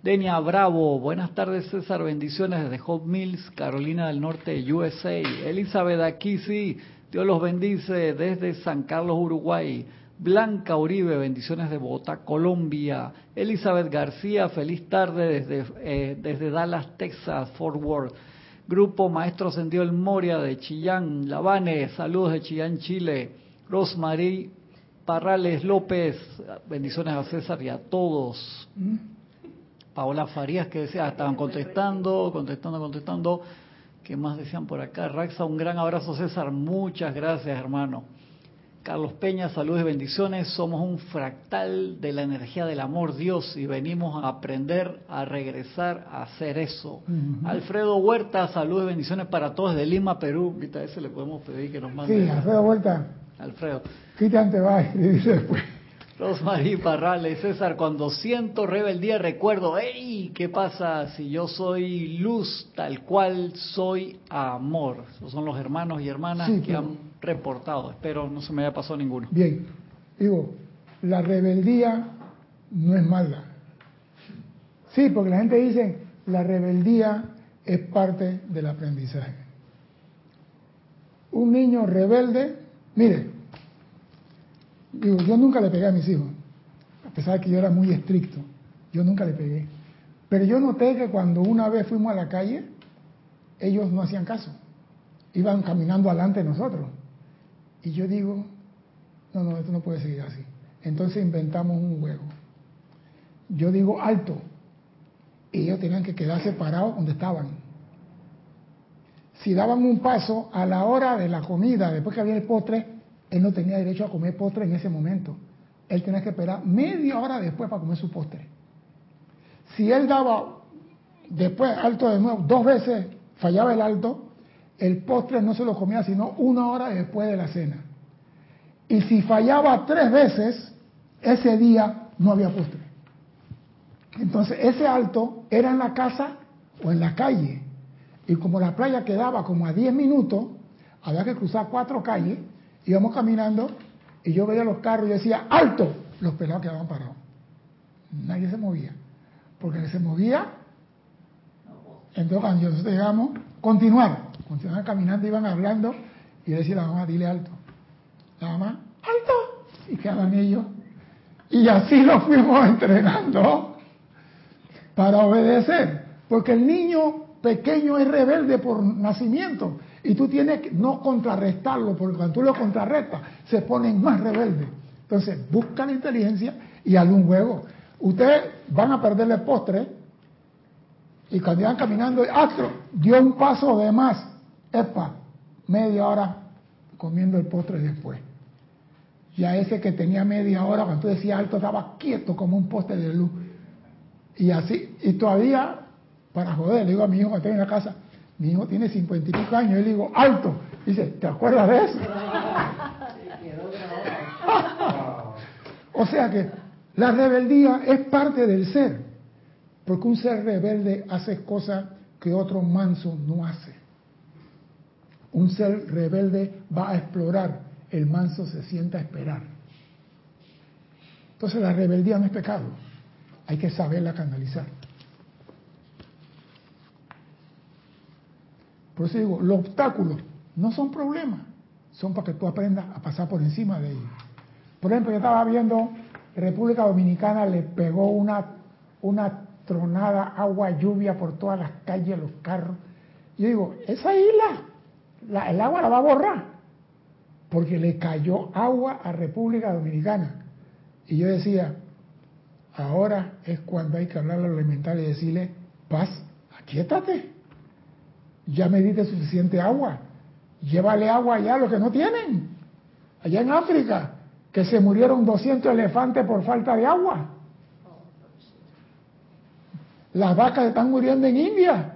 [SPEAKER 5] Denia Bravo, buenas tardes César, bendiciones desde Hot Mills, Carolina del Norte, USA. Elizabeth Aquisi, Dios los bendice desde San Carlos, Uruguay. Blanca Uribe, bendiciones de Bogotá, Colombia. Elizabeth García, feliz tarde desde, eh, desde Dallas, Texas, Fort Worth. Grupo Maestro Sendió el Moria de Chillán, Lavane, saludos de Chillán, Chile. Rosmarie Parrales López, bendiciones a César y a todos. Paola Farías que decía, estaban contestando, contestando, contestando. ¿Qué más decían por acá? Raxa, un gran abrazo César, muchas gracias hermano. Carlos Peña, saludos y bendiciones. Somos un fractal de la energía del amor Dios y venimos a aprender a regresar a hacer eso. Alfredo Huerta, saludos y bendiciones para todos de Lima, Perú. Ahorita a ese le podemos pedir que nos mande.
[SPEAKER 1] Sí, Alfredo Huerta.
[SPEAKER 5] Alfredo.
[SPEAKER 1] Quítate, te va, [laughs] dice después.
[SPEAKER 5] Rosmarie Parrales, César, cuando siento rebeldía recuerdo, ¡Ey! ¿Qué pasa si yo soy luz tal cual soy amor? Esos son los hermanos y hermanas que han reportado. Espero no se me haya pasado ninguno.
[SPEAKER 1] Bien, digo, la rebeldía no es mala. Sí, porque la gente dice, la rebeldía es parte del aprendizaje. Un niño rebelde, mire, Digo, yo nunca le pegué a mis hijos, a pesar de que yo era muy estricto. Yo nunca le pegué. Pero yo noté que cuando una vez fuimos a la calle, ellos no hacían caso. Iban caminando adelante de nosotros. Y yo digo, no, no, esto no puede seguir así. Entonces inventamos un juego. Yo digo alto. Y ellos tenían que quedarse parados donde estaban. Si daban un paso a la hora de la comida, después que había el postre, él no tenía derecho a comer postre en ese momento. Él tenía que esperar media hora después para comer su postre. Si él daba después alto de nuevo, dos veces fallaba el alto, el postre no se lo comía sino una hora después de la cena. Y si fallaba tres veces, ese día no había postre. Entonces ese alto era en la casa o en la calle. Y como la playa quedaba como a 10 minutos, había que cruzar cuatro calles íbamos caminando y yo veía los carros y decía, ¡alto! Los pelados quedaban parados. Nadie se movía. Porque se movía, entonces cuando llegamos, continuar. Continuaban caminando, iban hablando y decía la mamá, dile alto. La mamá, alto. Y quedaban ellos. Y así [laughs] lo fuimos entrenando para obedecer. Porque el niño pequeño es rebelde por nacimiento. Y tú tienes que no contrarrestarlo, porque cuando tú lo contrarrestas, se ponen más rebeldes. Entonces, busca la inteligencia y haz un juego. Ustedes van a perder el postre y cuando iban caminando, Astro dio un paso de más. Epa, media hora comiendo el postre después. Ya ese que tenía media hora, cuando tú decías alto, estaba quieto como un poste de luz. Y así, y todavía, para joder, le digo a mi hijo que está en la casa, mi hijo tiene cincuenta y pico años, y le digo, alto. Dice, ¿te acuerdas de eso? [laughs] o sea que la rebeldía es parte del ser, porque un ser rebelde hace cosas que otro manso no hace. Un ser rebelde va a explorar, el manso se sienta a esperar. Entonces la rebeldía no es pecado, hay que saberla canalizar. Por eso digo, los obstáculos no son problemas, son para que tú aprendas a pasar por encima de ellos. Por ejemplo, yo estaba viendo, República Dominicana le pegó una, una tronada, agua, lluvia por todas las calles, los carros. Yo digo, esa isla, el agua la va a borrar, porque le cayó agua a República Dominicana. Y yo decía, ahora es cuando hay que hablar a los elementales y decirle, paz, aquíétate ya me diste suficiente agua. Llévale agua allá a los que no tienen. Allá en África, que se murieron 200 elefantes por falta de agua. Las vacas están muriendo en India.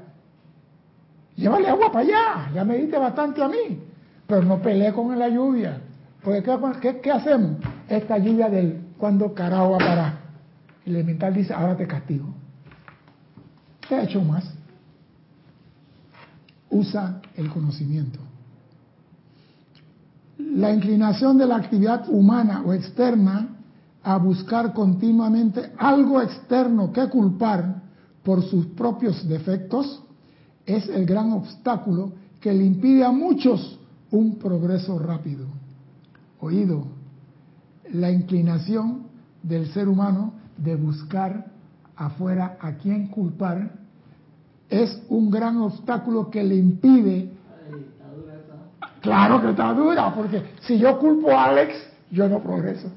[SPEAKER 1] llévale agua para allá, ya me diste bastante a mí, pero no peleé con la lluvia. Porque ¿qué, hacemos? Esta lluvia del cuando carajo va a parar. El elemental dice, ahora te castigo. ¿Qué ha hecho más? Usa el conocimiento. La inclinación de la actividad humana o externa a buscar continuamente algo externo que culpar por sus propios defectos es el gran obstáculo que le impide a muchos un progreso rápido. Oído, la inclinación del ser humano de buscar afuera a quién culpar es un gran obstáculo que le impide. Claro que está dura, porque si yo culpo a Alex, yo no progreso.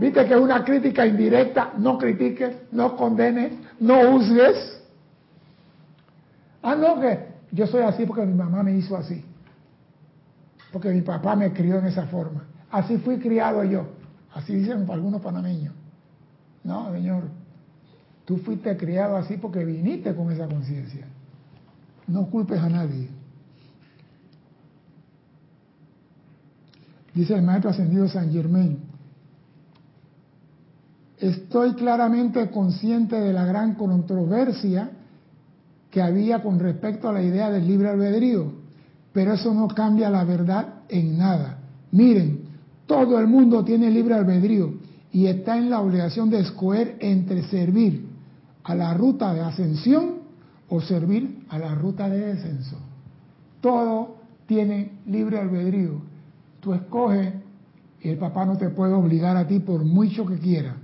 [SPEAKER 1] Viste que es una crítica indirecta, no critiques, no condenes, no juzgues. Ah, no, que yo soy así porque mi mamá me hizo así. Porque mi papá me crió en esa forma. Así fui criado yo. Así dicen algunos panameños. No, señor. Tú fuiste criado así porque viniste con esa conciencia. No culpes a nadie. Dice el maestro ascendido San Germain, estoy claramente consciente de la gran controversia que había con respecto a la idea del libre albedrío, pero eso no cambia la verdad en nada. Miren, todo el mundo tiene libre albedrío y está en la obligación de escoger entre servir a la ruta de ascensión o servir a la ruta de descenso. Todo tiene libre albedrío. Tú escoges y el papá no te puede obligar a ti por mucho que quiera.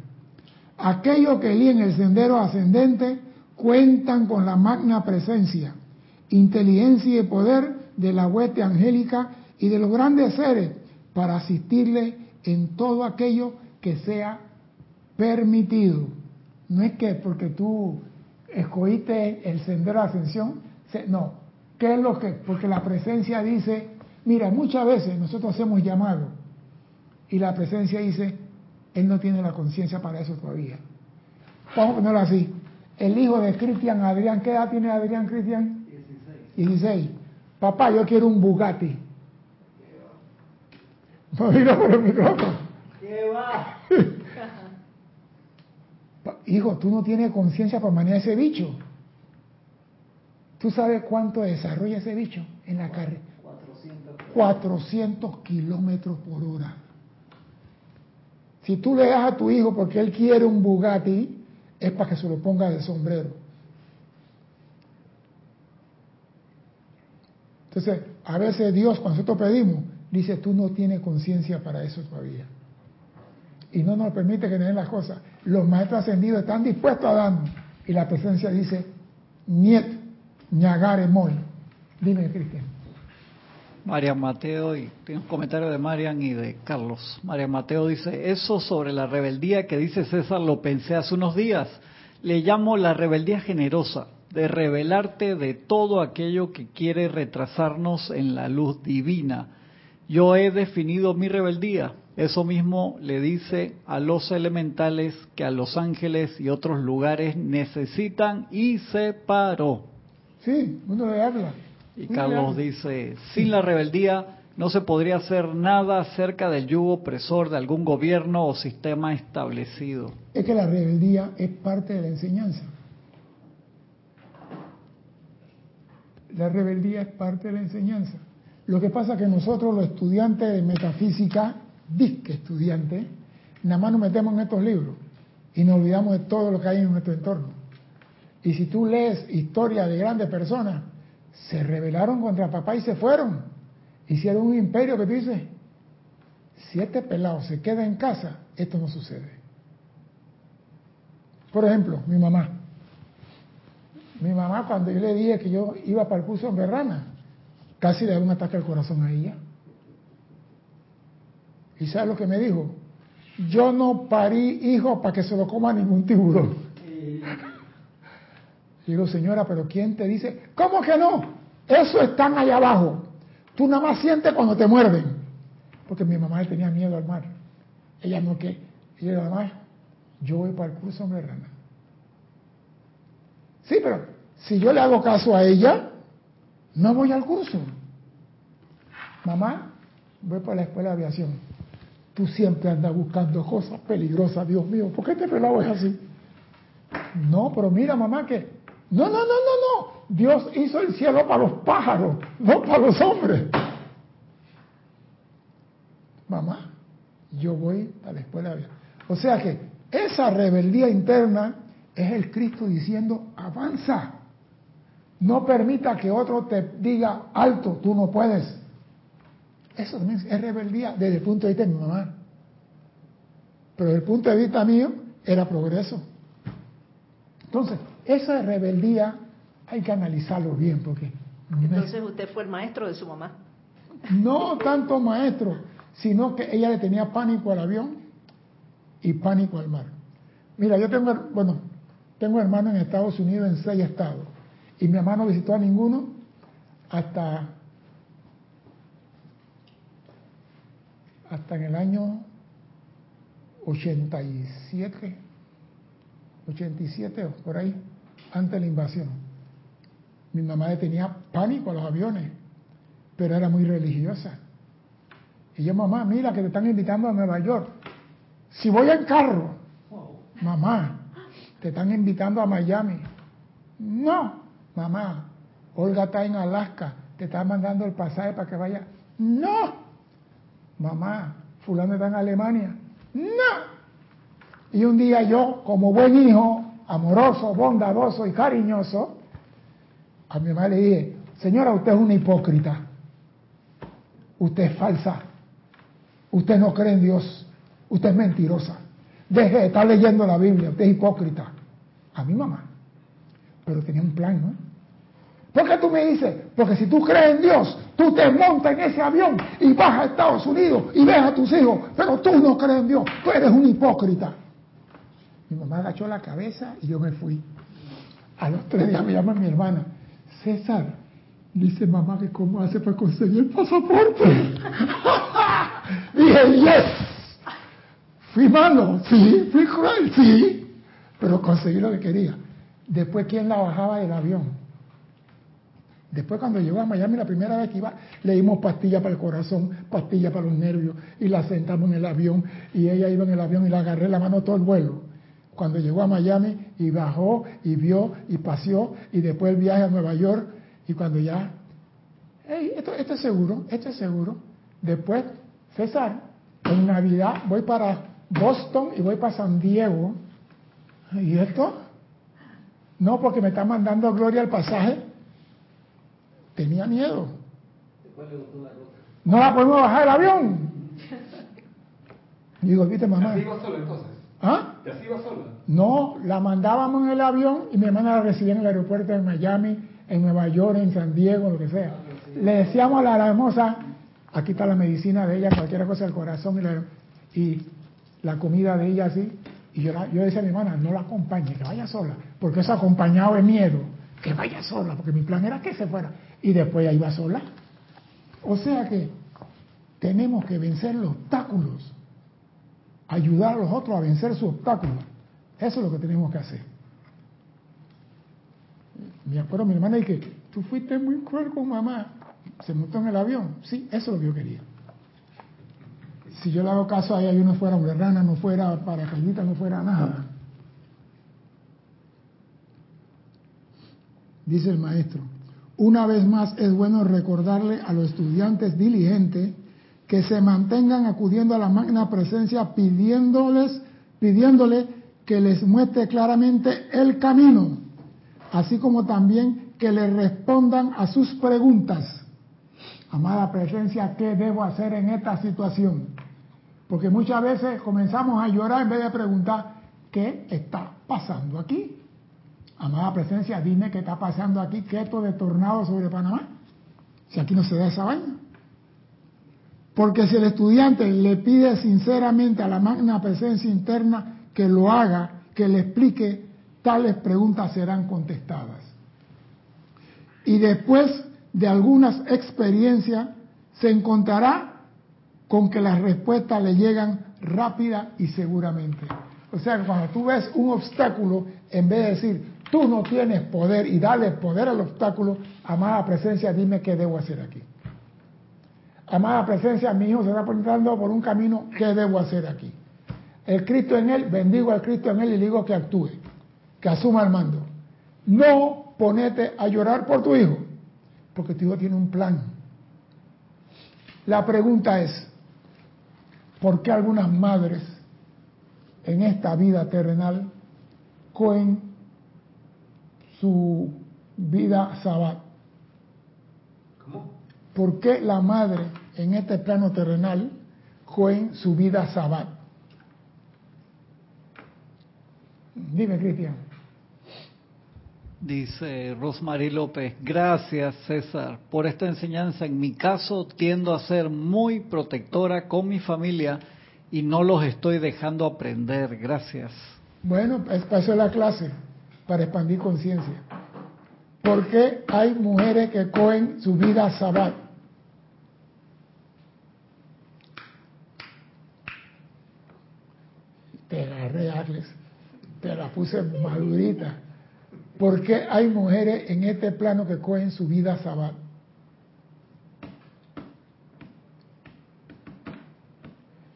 [SPEAKER 1] Aquellos que eligen el sendero ascendente cuentan con la magna presencia, inteligencia y poder de la hueste angélica y de los grandes seres para asistirle en todo aquello que sea permitido. No es que porque tú escogiste el sendero de ascensión, no. ¿Qué es lo que? Porque la presencia dice, mira, muchas veces nosotros hacemos llamado y la presencia dice, él no tiene la conciencia para eso todavía. Vamos a ponerlo así. El hijo de Cristian Adrián, ¿qué edad tiene Adrián Cristian? 16. 16. Papá, yo quiero un Bugatti. No mira por el micrófono.
[SPEAKER 2] ¿Qué va? [laughs]
[SPEAKER 1] Hijo, tú no tienes conciencia para manejar ese bicho. ¿Tú sabes cuánto desarrolla ese bicho en la carrera?
[SPEAKER 2] 400.
[SPEAKER 1] 400 kilómetros por hora. Si tú le das a tu hijo porque él quiere un Bugatti, es para que se lo ponga de sombrero. Entonces, a veces Dios, cuando nosotros pedimos, dice, tú no tienes conciencia para eso todavía. Y no nos permite que den las cosas. Los maestros ascendidos están dispuestos a darnos. Y la presencia dice, niet, ñagare mol. Dime, Cristian.
[SPEAKER 5] Marian Mateo, y tiene un comentario de Marian y de Carlos. Marian Mateo dice, eso sobre la rebeldía que dice César lo pensé hace unos días. Le llamo la rebeldía generosa, de rebelarte de todo aquello que quiere retrasarnos en la luz divina. Yo he definido mi rebeldía. Eso mismo le dice a los elementales que a los ángeles y otros lugares necesitan y se paró.
[SPEAKER 1] Sí, uno le habla.
[SPEAKER 5] Y Carlos dice, sin la rebeldía no se podría hacer nada acerca del yugo opresor de algún gobierno o sistema establecido.
[SPEAKER 1] Es que la rebeldía es parte de la enseñanza. La rebeldía es parte de la enseñanza. Lo que pasa es que nosotros los estudiantes de metafísica, disque estudiantes, nada más nos metemos en estos libros y nos olvidamos de todo lo que hay en nuestro entorno. Y si tú lees historia de grandes personas, se rebelaron contra papá y se fueron. Hicieron un imperio que dice, si este pelado se queda en casa, esto no sucede. Por ejemplo, mi mamá. Mi mamá cuando yo le dije que yo iba para el curso en Berrana, casi le dio un ataque al corazón a ella. ¿Y sabe lo que me dijo? Yo no parí hijo para que se lo coma ningún tiburón. Digo, señora, pero ¿quién te dice? ¿Cómo que no? Eso están allá abajo. Tú nada más sientes cuando te muerden. Porque mi mamá tenía miedo al mar. Ella no que. Ella nada más, yo voy para el curso de rana. Sí, pero si yo le hago caso a ella, No voy al curso. Mamá, voy para la escuela de aviación. Tú siempre andas buscando cosas peligrosas, Dios mío. ¿Por qué este pelado es así? No, pero mira, mamá, que... No, no, no, no, no. Dios hizo el cielo para los pájaros, no para los hombres. Mamá, yo voy a la escuela. O sea que esa rebeldía interna es el Cristo diciendo, avanza. No permita que otro te diga, alto, tú no puedes. Eso también es rebeldía desde el punto de vista de mi mamá. Pero desde el punto de vista mío era progreso. Entonces, esa rebeldía hay que analizarlo bien porque...
[SPEAKER 3] Entonces usted fue el maestro de su mamá.
[SPEAKER 1] No tanto maestro, sino que ella le tenía pánico al avión y pánico al mar. Mira, yo tengo, bueno, tengo hermanos en Estados Unidos en seis estados y mi mamá no visitó a ninguno hasta hasta en el año 87, 87 o por ahí, antes de la invasión. Mi mamá tenía pánico a los aviones, pero era muy religiosa. Y yo, mamá, mira que te están invitando a Nueva York. Si voy en carro, mamá, te están invitando a Miami. No, mamá, Olga está en Alaska, te está mandando el pasaje para que vaya. No, mamá, fulano está en Alemania. No. Y un día yo, como buen hijo, amoroso, bondadoso y cariñoso, a mi mamá le dije, señora, usted es una hipócrita. Usted es falsa. Usted no cree en Dios. Usted es mentirosa. Deje de estar leyendo la Biblia. Usted es hipócrita. A mi mamá. Pero tenía un plan, ¿no? ¿Por qué tú me dices? Porque si tú crees en Dios, tú te montas en ese avión y vas a Estados Unidos y ves a tus hijos, pero tú no crees en Dios, tú eres un hipócrita. Mi mamá agachó la cabeza y yo me fui. A los tres días me llama mi hermana, César, dice mamá que cómo hace para conseguir el pasaporte. [laughs] Dije, yes. Fui malo, sí, fui cruel, sí, pero conseguí lo que quería. Después, ¿quién la bajaba del avión? Después cuando llegó a Miami la primera vez que iba, le dimos pastillas para el corazón, pastillas para los nervios y la sentamos en el avión y ella iba en el avión y la agarré la mano todo el vuelo. Cuando llegó a Miami y bajó y vio y paseó y después el viaje a Nueva York y cuando ya, hey, esto, esto es seguro, esto es seguro. Después, César, en Navidad voy para Boston y voy para San Diego. ¿Y esto? No, porque me está mandando Gloria el pasaje Tenía miedo. No la podemos bajar del avión. digo, ¿viste mamá?
[SPEAKER 4] ¿Te ibas sola entonces?
[SPEAKER 1] ¿Ah?
[SPEAKER 4] ¿Te ibas sola?
[SPEAKER 1] No, la mandábamos en el avión y mi hermana la recibía en el aeropuerto de Miami, en Nueva York, en San Diego, lo que sea. Le decíamos a la, hermosa, aquí está la medicina de ella, cualquier cosa del corazón y la, y la comida de ella así. Y yo, yo decía a mi hermana, no la acompañe, que vaya sola, porque eso acompañado de miedo, que vaya sola, porque mi plan era que se fuera y después ahí va sola. O sea que tenemos que vencer los obstáculos, ayudar a los otros a vencer sus obstáculos. Eso es lo que tenemos que hacer. Me acuerdo mi hermana y que tú fuiste muy cruel con mamá. Se montó en el avión. Sí, eso es lo que yo quería. Si yo le hago caso a ella, yo no fuera rana, no fuera paracaidita, no fuera nada. Dice el maestro, una vez más es bueno recordarle a los estudiantes diligentes que se mantengan acudiendo a la magna presencia pidiéndoles, pidiéndole que les muestre claramente el camino, así como también que les respondan a sus preguntas. Amada presencia, ¿qué debo hacer en esta situación? Porque muchas veces comenzamos a llorar en vez de preguntar, ¿qué está pasando aquí? Amada presencia, dime qué está pasando aquí, quieto de tornado sobre Panamá. Si aquí no se da esa vaina. Porque si el estudiante le pide sinceramente a la magna presencia interna que lo haga, que le explique, tales preguntas serán contestadas. Y después de algunas experiencias, se encontrará con que las respuestas le llegan rápida y seguramente. O sea, cuando tú ves un obstáculo, en vez de decir, tú no tienes poder y dale poder al obstáculo, amada presencia, dime qué debo hacer aquí. Amada presencia, mi hijo se está apuntando por un camino, ¿qué debo hacer aquí? El Cristo en él, bendigo al Cristo en él y digo que actúe, que asuma el mando. No ponete a llorar por tu hijo, porque tu hijo tiene un plan. La pregunta es, ¿por qué algunas madres en esta vida terrenal cohen su vida sabbat?
[SPEAKER 4] ¿Cómo?
[SPEAKER 1] ¿Por qué la madre en este plano terrenal cohen su vida sabbat? Dime, Cristian.
[SPEAKER 5] Dice Rosmarie López, gracias César por esta enseñanza. En mi caso tiendo a ser muy protectora con mi familia y no los estoy dejando aprender. Gracias.
[SPEAKER 1] Bueno, eso es la clase, para expandir conciencia. ¿Por qué hay mujeres que cogen su vida sabbat? Te agarré, Arles, te la puse madurita. ¿Por qué hay mujeres en este plano que cogen su vida sabbat?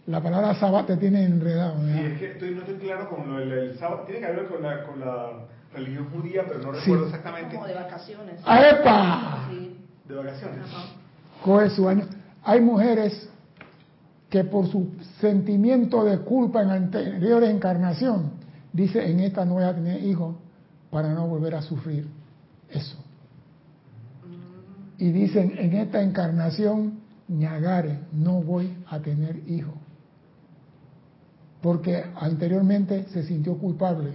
[SPEAKER 1] La palabra sabbat te tiene enredado.
[SPEAKER 4] Sí, es que estoy, no estoy claro con lo del el sábado. Tiene que ver con la, con la religión judía, pero no
[SPEAKER 1] Sí.
[SPEAKER 4] recuerdo exactamente.
[SPEAKER 3] Como de vacaciones.
[SPEAKER 1] ¡Epa!
[SPEAKER 3] Sí.
[SPEAKER 4] De vacaciones.
[SPEAKER 3] Ajá.
[SPEAKER 1] coge su año. Hay mujeres que por su sentimiento de culpa en anterior encarnación, dice, en esta no voy a tener hijos para no volver a sufrir eso. Y dicen, en esta encarnación, ñagare, no voy a tener hijos. Porque anteriormente se sintió culpable,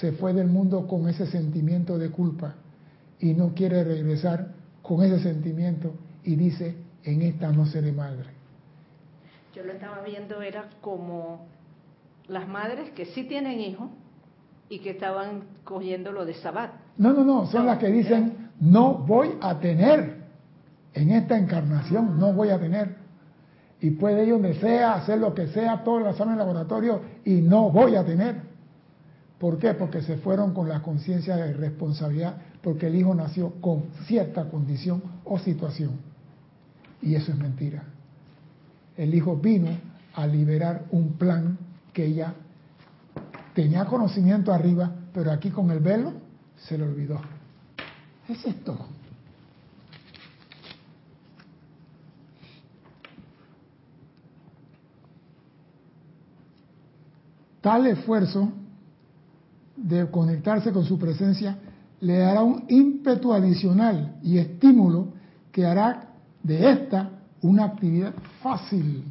[SPEAKER 1] se fue del mundo con ese sentimiento de culpa y no quiere regresar con ese sentimiento y dice, en esta no seré madre.
[SPEAKER 3] Yo lo estaba viendo, era como las madres que sí tienen hijos y que estaban cogiendo lo de Sabbat.
[SPEAKER 1] No, no, no, son
[SPEAKER 3] No,
[SPEAKER 1] las que dicen, no voy a tener en esta encarnación, no voy a tener. Y puede ir donde sea, hacer lo que sea, todo lo examen en laboratorio y no voy a tener. ¿Por qué? Porque se fueron con la conciencia de responsabilidad, porque el hijo nació con cierta condición o situación. Y eso es mentira. El hijo vino a liberar un plan que ella tenía conocimiento arriba, pero aquí con el velo se le olvidó. Es esto. Tal esfuerzo de conectarse con su presencia le dará un ímpetu adicional y estímulo que hará de esta una actividad fácil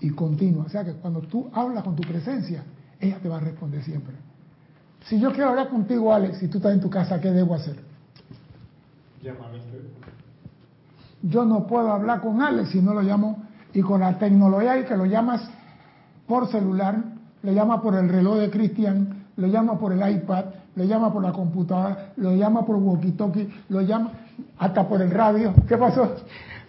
[SPEAKER 1] y continua. O sea que cuando tú hablas con tu presencia, ella te va a responder siempre. Si yo quiero hablar contigo, Alex, si tú estás en tu casa, ¿qué debo hacer?
[SPEAKER 4] Llámame usted.
[SPEAKER 1] Yo no puedo hablar con Alex si no lo llamo, y con la tecnología y que lo llamas por celular, le llama por el reloj de Cristian, lo llama por el iPad, lo llama por la computadora, lo llama por walkie-talkie, lo llama hasta por el radio. ¿Qué pasó?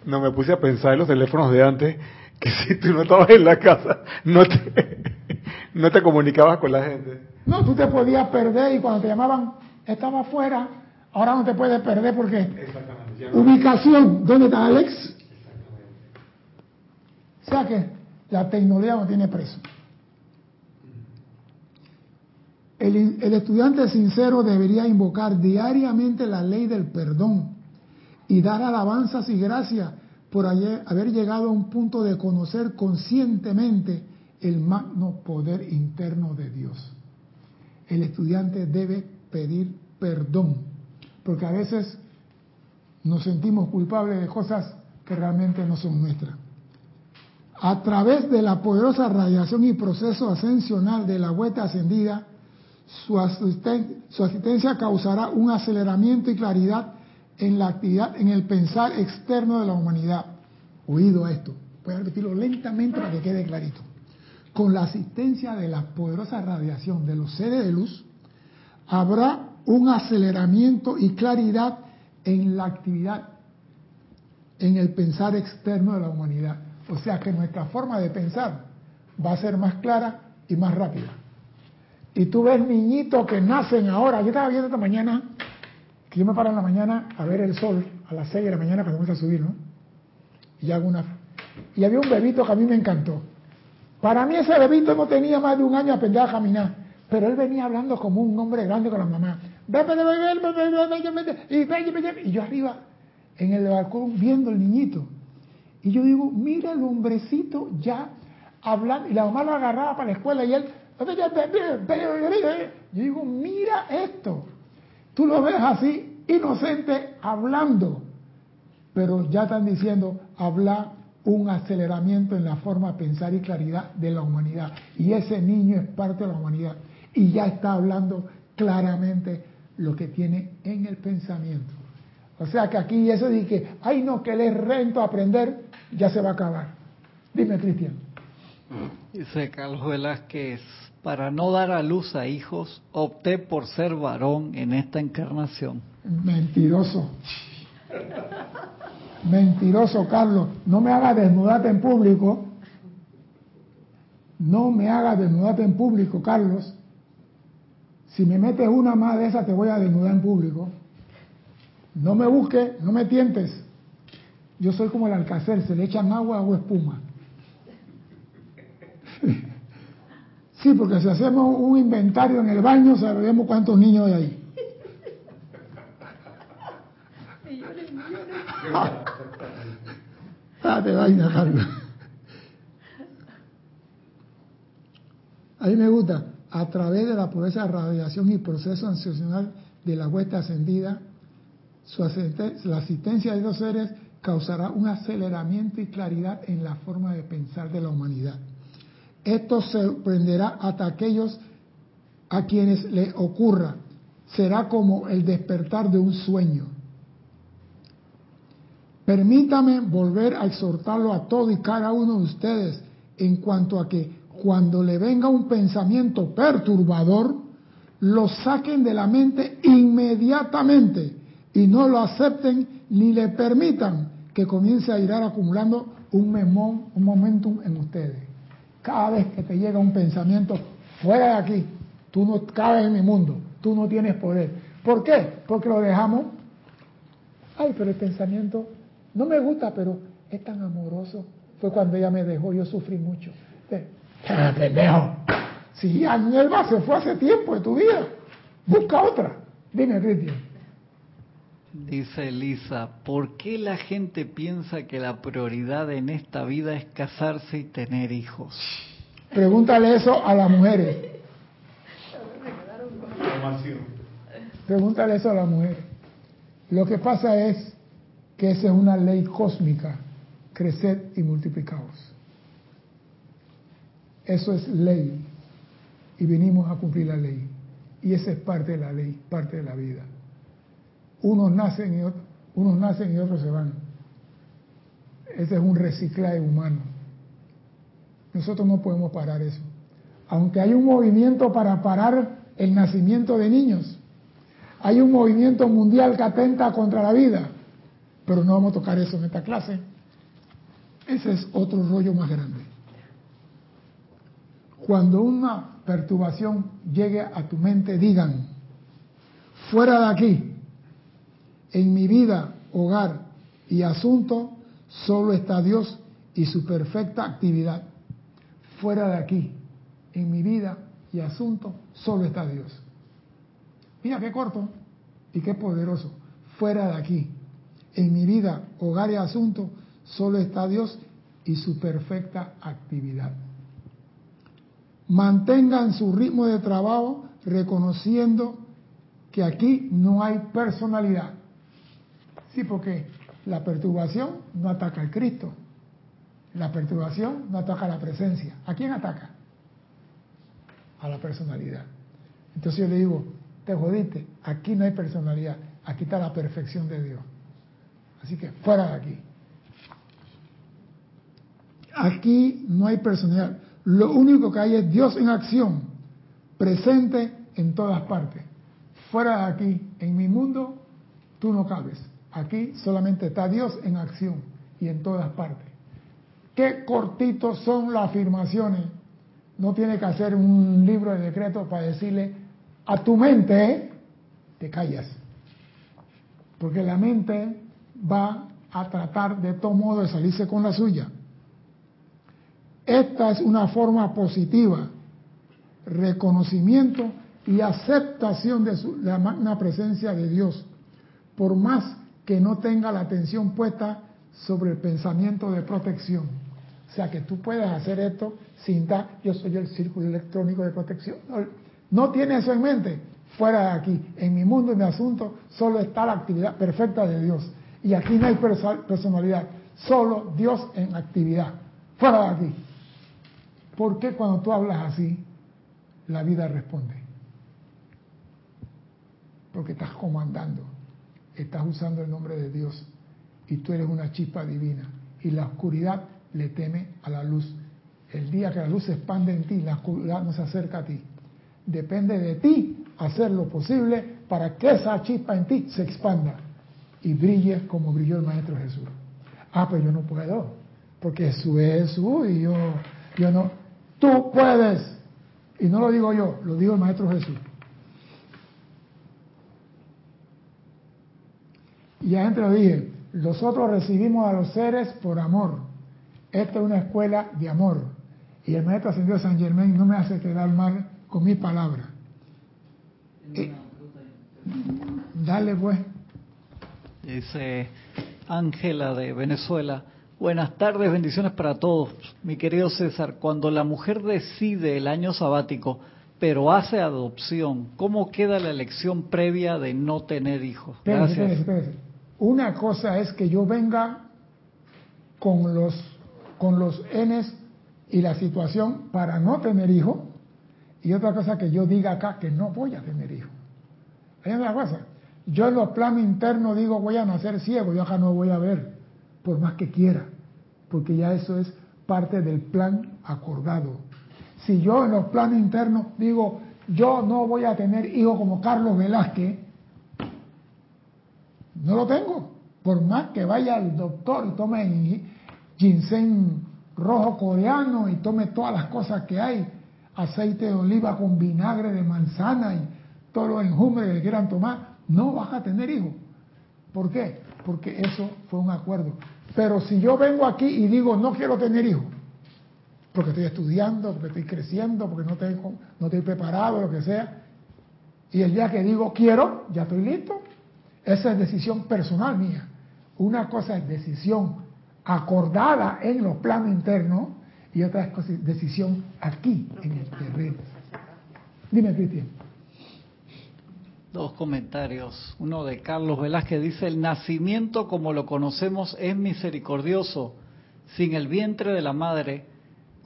[SPEAKER 4] No, me puse a pensar en los teléfonos de antes, que si tú no estabas en la casa, no te, [laughs] no te comunicabas con la gente.
[SPEAKER 1] No, tú te podías perder y cuando te llamaban, estaba afuera, ahora no te puedes perder porque
[SPEAKER 4] Exactamente. no-
[SPEAKER 1] ubicación, ¿dónde está Alex? O sea que la tecnología no tiene preso. El, estudiante sincero debería invocar diariamente la ley del perdón y dar alabanzas y gracias por haber llegado a un punto de conocer conscientemente el magno poder interno de Dios. El estudiante debe pedir perdón, porque a veces nos sentimos culpables de cosas que realmente no son nuestras. A través de la poderosa radiación y proceso ascensional de la vuelta ascendida, su, asisten- su asistencia causará un aceleramiento y claridad en la actividad, en el pensar externo de la humanidad. Oído esto, voy a repetirlo lentamente para que quede clarito. Con la asistencia de la poderosa radiación de los seres de luz, habrá un aceleramiento y claridad en la actividad, en el pensar externo de la humanidad. O sea que nuestra forma de pensar va a ser más clara y más rápida. Y tú ves niñitos que nacen ahora. Yo estaba viendo esta mañana, que yo me paro en la mañana a ver el sol a las 6 de la mañana cuando comienza a subir, ¿no? Y hago. Y había un bebito que a mí me encantó. Para mí ese bebito no tenía más de un año aprender a caminar, pero él venía hablando como un hombre grande con la mamá. Y yo arriba, en el balcón, viendo el niñito. Y yo digo, mira el hombrecito ya hablando. Y la mamá lo agarraba para la escuela y él... Yo digo, mira esto. Tú lo ves así, inocente, hablando. Pero ya están diciendo, habla un aceleramiento en la forma de pensar y claridad de la humanidad. Y ese niño es parte de la humanidad. Y ya está hablando claramente lo que tiene en el pensamiento. O sea que aquí eso de que, ay no, que le rento aprender, ya se va a acabar. Dime, Cristian.
[SPEAKER 5] Dice Carlos Velázquez, para no dar a luz a hijos, opté por ser varón en esta encarnación.
[SPEAKER 1] Mentiroso. Mentiroso, Carlos. No me haga desnudarte en público. No me haga desnudarte en público, Carlos. Si me metes una más de esas, te voy a desnudar en público. No me busques, no me tientes. Yo soy como el alcacer, se le echan agua o espuma. Sí, porque si hacemos un inventario en el baño, sabemos cuántos niños hay ahí. [laughs] Date vaina, Carlos. A mí me gusta, a través de la pobreza de radiación y proceso ancesional de la huesta ascendida, su la asistencia de los seres causará un aceleramiento y claridad en la forma de pensar de la humanidad. Esto sorprenderá hasta aquellos a quienes le ocurra. Será como el despertar de un sueño. Permítame volver a exhortarlo a todo y cada uno de ustedes en cuanto a que cuando le venga un pensamiento perturbador, lo saquen de la mente inmediatamente y no lo acepten ni le permitan que comience a ir acumulando un un momentum en ustedes. Cada vez que te llega un pensamiento fuera de aquí, tú no cabes en mi mundo, tú no tienes poder. ¿Por qué? Porque lo dejamos. Ay, pero el pensamiento no me gusta, pero es tan amoroso. Fue cuando ella me dejó, yo sufrí mucho. Pendejo. Si Añelva se fue hace tiempo de tu vida, busca otra. Dime, Cristian.
[SPEAKER 5] Dice Elisa, ¿por qué la gente piensa que la prioridad en esta vida es casarse y tener hijos?
[SPEAKER 1] Pregúntale eso a las mujeres. Pregúntale eso a las mujeres. Lo que pasa es que esa es una ley cósmica, crecer y multiplicaos. Eso es ley y venimos a cumplir la ley. Y esa es parte de la ley, parte de la vida. Unos nacen y otros, unos nacen y otros se van. Ese es un reciclaje humano. Nosotros no podemos parar eso. Aunque hay un movimiento para parar el nacimiento de niños, hay un movimiento mundial que atenta contra la vida, pero no vamos a tocar eso en esta clase. Ese es otro rollo más grande. Cuando una perturbación llegue a tu mente, digan, fuera de aquí, en mi vida, hogar y asunto, solo está Dios y su perfecta actividad. Fuera de aquí, en mi vida y asunto, solo está Dios. Mira qué corto y qué poderoso. Fuera de aquí, en mi vida, hogar y asunto, solo está Dios y su perfecta actividad. Mantengan su ritmo de trabajo reconociendo que aquí no hay personalidad. Sí, porque la perturbación no ataca al Cristo. La perturbación no ataca a la presencia. ¿A quién ataca? A la personalidad. Entonces yo le digo, te jodiste, aquí no hay personalidad, aquí está la perfección de Dios. Así que fuera de aquí. Aquí no hay personalidad. Lo único que hay es Dios en acción, presente en todas partes. Fuera de aquí, en mi mundo, tú no cabes. Aquí solamente está Dios en acción y en todas partes. Qué cortitos son las afirmaciones, no tiene que hacer un libro de decreto para decirle a tu mente, te callas. Porque la mente va a tratar de todo modo de salirse con la suya. Esta es una forma positiva, reconocimiento y aceptación de, su, de la presencia de Dios, por más que no tenga la atención puesta sobre el pensamiento de protección. O sea que tú puedes hacer esto sin dar, yo soy el círculo electrónico de protección. No, no tiene eso en mente, fuera de aquí. En mi mundo, en mi asunto, solo está la actividad perfecta de Dios. Y aquí no hay personalidad, solo Dios en actividad. Fuera de aquí. ¿Por qué cuando tú hablas así, la vida responde? Porque estás comandando, estás usando el nombre de Dios y tú eres una chispa divina. Y la oscuridad le teme a la luz. El día que la luz se expande en ti, la oscuridad no se acerca a ti. Depende de ti hacer lo posible para que esa chispa en ti se expanda y brille como brilló el Maestro Jesús. Ah, pero yo no puedo, porque Jesús es Jesús y yo, yo no. Tú puedes. Y no lo digo yo, lo digo el Maestro Jesús. Y gente lo dije, nosotros recibimos a los seres por amor. Esta es una escuela de amor. Y el Maestro Ascendido San Germán no me hace quedar mal con mi palabra. Eh, dale pues.
[SPEAKER 5] Dice Ángela de Venezuela. Buenas tardes, bendiciones para todos. Mi querido César, cuando la mujer decide el año sabático, pero hace adopción, ¿cómo queda la elección previa de no tener hijos?
[SPEAKER 1] Gracias. Una cosa es que yo venga con los, con los Ns y la situación para no tener hijos, y otra cosa que yo diga acá que no voy a tener hijos. Hay una cosa. Yo en los planos internos digo voy a nacer ciego, yo acá no voy a ver, por más que quiera, porque ya eso es parte del plan acordado. Si yo en los planos internos digo yo no voy a tener hijos como Carlos Velázquez, no lo tengo. Por más que vaya al doctor y tome ginseng rojo coreano y tome todas las cosas que hay, aceite de oliva con vinagre de manzana y todos los enjumbres que quieran tomar, no vas a tener hijos. ¿Por qué? Porque eso fue un acuerdo. Pero si yo vengo aquí y digo no quiero tener hijos, porque estoy estudiando, porque estoy creciendo, porque no, tengo, no estoy preparado, lo que sea, y el día que digo quiero, ya estoy listo, esa es decisión personal mía. Una cosa es decisión acordada en los planos internos y otra es decisión aquí, en el terreno. Dime, Cristian.
[SPEAKER 5] Dos comentarios. Uno de Carlos Velázquez dice, el nacimiento como lo conocemos es misericordioso. Sin el vientre de la madre,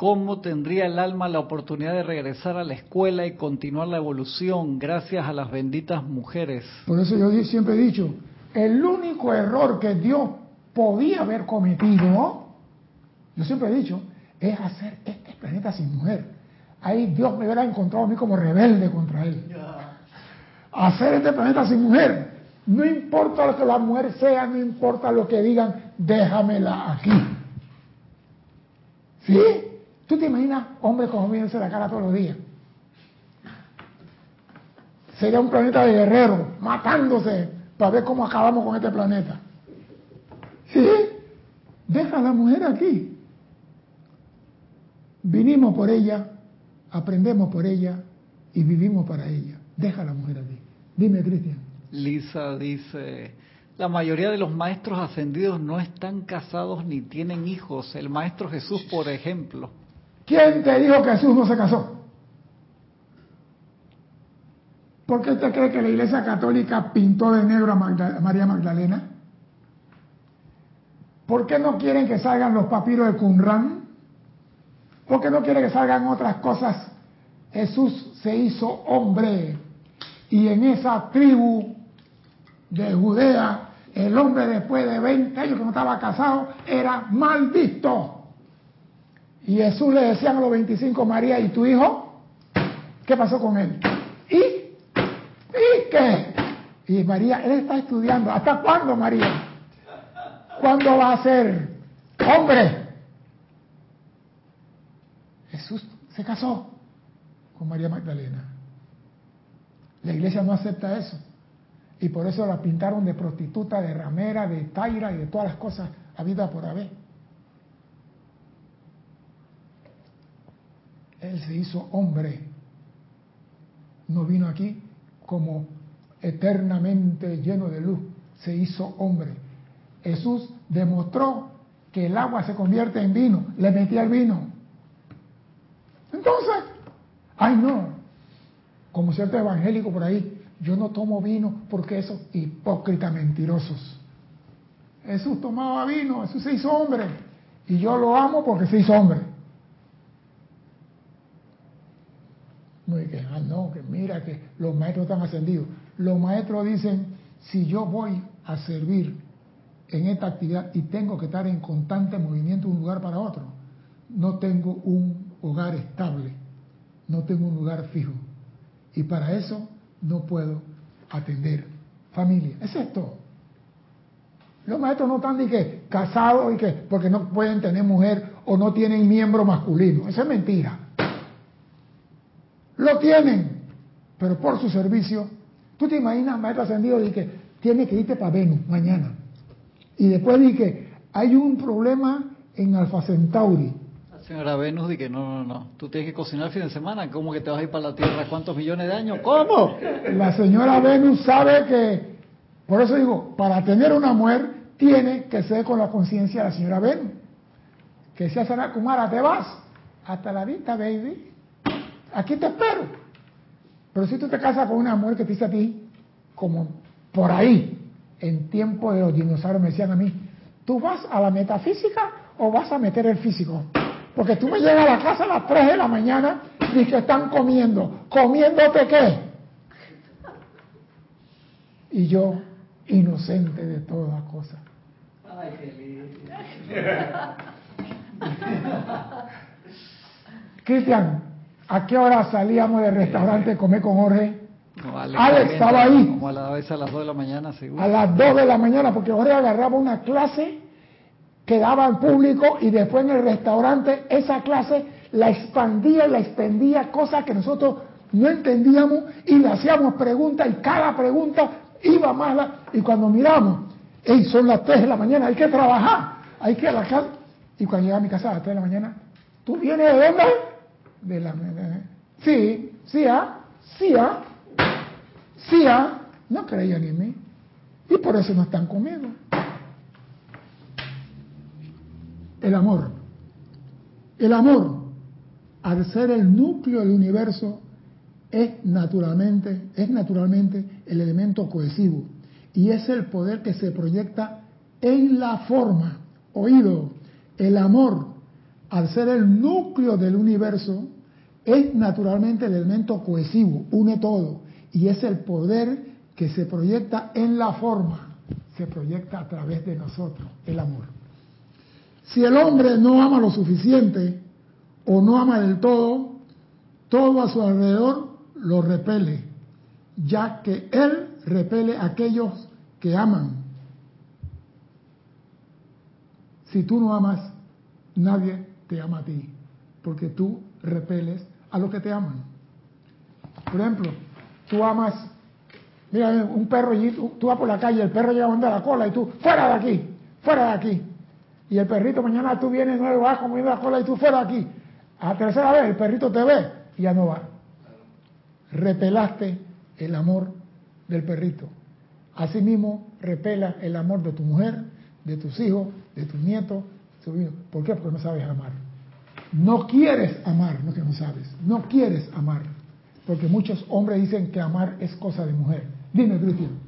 [SPEAKER 5] ¿cómo tendría el alma la oportunidad de regresar a la escuela y continuar la evolución gracias a las benditas mujeres?
[SPEAKER 1] Por eso yo siempre he dicho, el único error que Dios podía haber cometido, yo siempre he dicho, es hacer este planeta sin mujer. Ahí Dios me hubiera encontrado a mí como rebelde contra él hacer este planeta sin mujer. No importa lo que la mujer sea, no importa lo que digan, déjamela aquí. ¿Sí? ¿Tú te imaginas hombres como viéndose la cara todos los días? Sería un planeta de guerreros, matándose para ver cómo acabamos con este planeta. ¿Sí? Deja a la mujer aquí. Vinimos por ella, aprendemos por ella y vivimos para ella. Deja a la mujer aquí. Dime, Cristian.
[SPEAKER 5] Lisa dice, la mayoría de los maestros ascendidos no están casados ni tienen hijos. El maestro Jesús, por ejemplo.
[SPEAKER 1] ¿Quién te dijo que Jesús no se casó? ¿Por qué usted cree que la Iglesia Católica pintó de negro a, María Magdalena? ¿Por qué no quieren que salgan los papiros de Qumran? ¿Por qué no quieren que salgan otras cosas? Jesús se hizo hombre y en esa tribu de Judea, el hombre después de 20 años que no estaba casado era mal visto. Y Jesús le decía a los 25, María, ¿y tu hijo? ¿Qué pasó con él? ¿Y? ¿Y qué? Y María, él está estudiando. ¿Hasta cuándo, María? ¿Cuándo va a ser hombre? Jesús se casó con María Magdalena. La iglesia no acepta eso. Y por eso la pintaron de prostituta, de ramera, de taira y de todas las cosas habidas por haber. Él se hizo hombre. No vino aquí como eternamente lleno de luz. Se hizo hombre. Jesús demostró que el agua se convierte en vino. Le metía el vino. Entonces, ay no, como cierto evangélico por ahí, yo no tomo vino porque esos hipócritas mentirosos. Jesús tomaba vino, Jesús se hizo hombre. Y yo lo amo porque se hizo hombre. No que, ah, no, que mira que los maestros están ascendidos. Los maestros dicen, si yo voy a servir en esta actividad y tengo que estar en constante movimiento de un lugar para otro, no tengo un hogar estable, no tengo un lugar fijo. Y para eso no puedo atender familia. Es esto. Los maestros no están ni que casados y que porque no pueden tener mujer o no tienen miembro masculino. Eso es mentira. Lo tienen, pero por su servicio. Tú te imaginas, maestro ascendido, y que tiene que irte para Venus mañana. Y después di que hay un problema en Alfa Centauri
[SPEAKER 5] señora Venus de que no, no, no, tú tienes que cocinar el fin de semana, ¿cómo que te vas a ir para la Tierra cuántos millones de años? ¿Cómo?
[SPEAKER 1] La señora Venus sabe que, por eso digo, para tener una mujer tiene que ser con la conciencia de la señora Venus. Que sea Sana Kumara, te vas. Hasta la vista, baby. Aquí te espero. Pero si tú te casas con una mujer que te dice a ti, como por ahí, en tiempo de los dinosaurios me decían a mí, ¿tú vas a la metafísica o vas a meter el físico? Porque tú me llegas a la casa a las 3 de la mañana y que están comiendo. ¿Comiéndote qué? Y yo, inocente de todas cosas. Ay, Cristian, ¿a qué hora salíamos del restaurante a comer con Jorge? Alex, estaba ahí.
[SPEAKER 5] Como a, la vez a las 2 de la mañana, seguro.
[SPEAKER 1] A las 2 de la mañana, porque Jorge agarraba una clase quedaba en público y después en el restaurante esa clase la expandía y la extendía, cosas que nosotros no entendíamos y le hacíamos preguntas y cada pregunta iba más. La, y cuando miramos, hey, son las 3 de la mañana, hay que trabajar, hay que ir a la casa. Y cuando llegaba a mi casa a las 3 de la mañana, ¿tú vienes de dónde? De la... Sí, sí, ¿ah? Sí, ¿ah? Sí, ¿ah? No creían en mí. Y por eso no están conmigo. el amor. El amor, al ser el núcleo del universo, es naturalmente, es naturalmente el elemento cohesivo y es el poder que se proyecta en la forma. Oído, el amor, al ser el núcleo del universo, es naturalmente el elemento cohesivo, une todo y es el poder que se proyecta en la forma, se proyecta a través de nosotros, el amor. Si el hombre no ama lo suficiente o no ama del todo, todo a su alrededor lo repele, ya que él repele a aquellos que aman. Si tú no amas, nadie te ama a ti, porque tú repeles a los que te aman. Por ejemplo, tú amas, mira, un perro, y tú, vas por la calle, el perro lleva a la cola y tú, fuera de aquí, fuera de aquí. Y el perrito mañana tú vienes nuevo, vas comiendo la cola y tú fuera aquí. A la tercera vez el perrito te ve y ya no va. Repelaste el amor del perrito. Asimismo, repela el amor de tu mujer, de tus hijos, de tus nietos, ¿Por qué? Porque no sabes amar. No quieres amar, no que no sabes. No quieres amar. Porque muchos hombres dicen que amar es cosa de mujer. Dime, Cristian.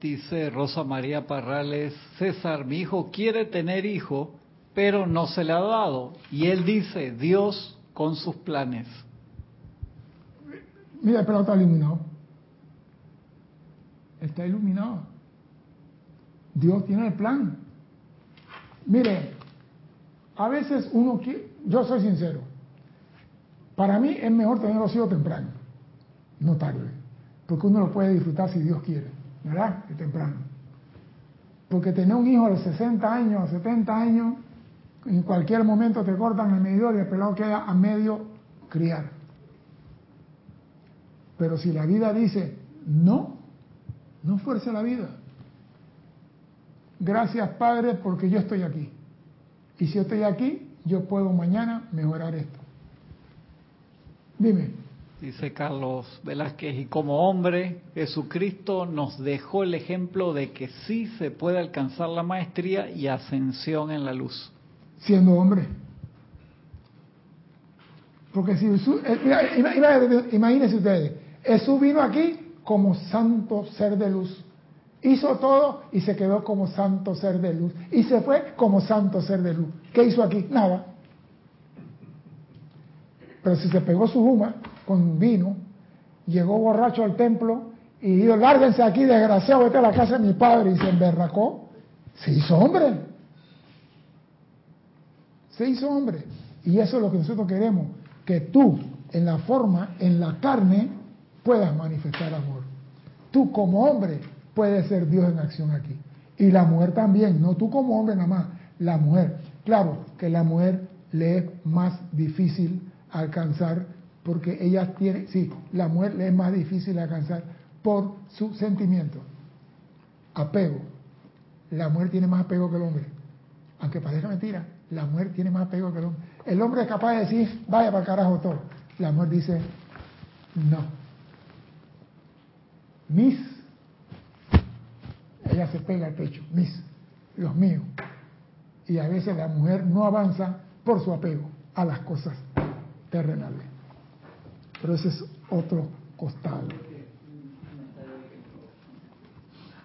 [SPEAKER 5] Dice Rosa María Parrales, César, mi hijo quiere tener hijo, pero no se le ha dado. Y él dice, Dios con sus planes.
[SPEAKER 1] Mira, el pelado está iluminado. Está iluminado. Dios tiene el plan. Mire, a veces uno quiere, yo soy sincero, para mí es mejor tener los hijos temprano, no tarde, porque uno lo puede disfrutar si Dios quiere. ¿verdad? Que temprano. Porque tener un hijo a los 60 años, a 70 años, En cualquier momento te cortan el medidor y el pelado queda a medio criar. Pero si la vida dice, no, no fuerce la vida. Gracias Padre porque yo estoy aquí. Y si yo estoy aquí, yo puedo mañana mejorar esto. Dime.
[SPEAKER 5] Dice Carlos Velázquez, y como hombre, Jesucristo nos dejó el ejemplo de que sí se puede alcanzar la maestría y ascensión en la luz.
[SPEAKER 1] Siendo hombre. Porque si eh, imagínense ustedes, Jesús vino aquí como santo ser de luz. Hizo todo y se quedó como santo ser de luz. Y se fue como santo ser de luz. ¿Qué hizo aquí? Nada. Pero si se pegó su huma con vino, llegó borracho al templo y dijo, lárguense aquí, desgraciado, vete a la casa de mi padre, y se emberracó, se hizo hombre. Se hizo hombre. Y eso es lo que nosotros queremos, que tú, en la forma, en la carne, puedas manifestar amor. Tú como hombre puedes ser Dios en acción aquí. Y la mujer también, no tú como hombre nada más, la mujer. Claro que la mujer le es más difícil alcanzar porque ella tiene, sí, la mujer le es más difícil alcanzar por su sentimiento. Apego. La mujer tiene más apego que el hombre. Aunque parezca mentira, la mujer tiene más apego que el hombre. El hombre es capaz de decir, vaya para carajo todo. La mujer dice, no. Mis, ella se pega al pecho, mis, los míos. Y a veces la mujer no avanza por su apego a las cosas terrenales. Pero ese es otro costado.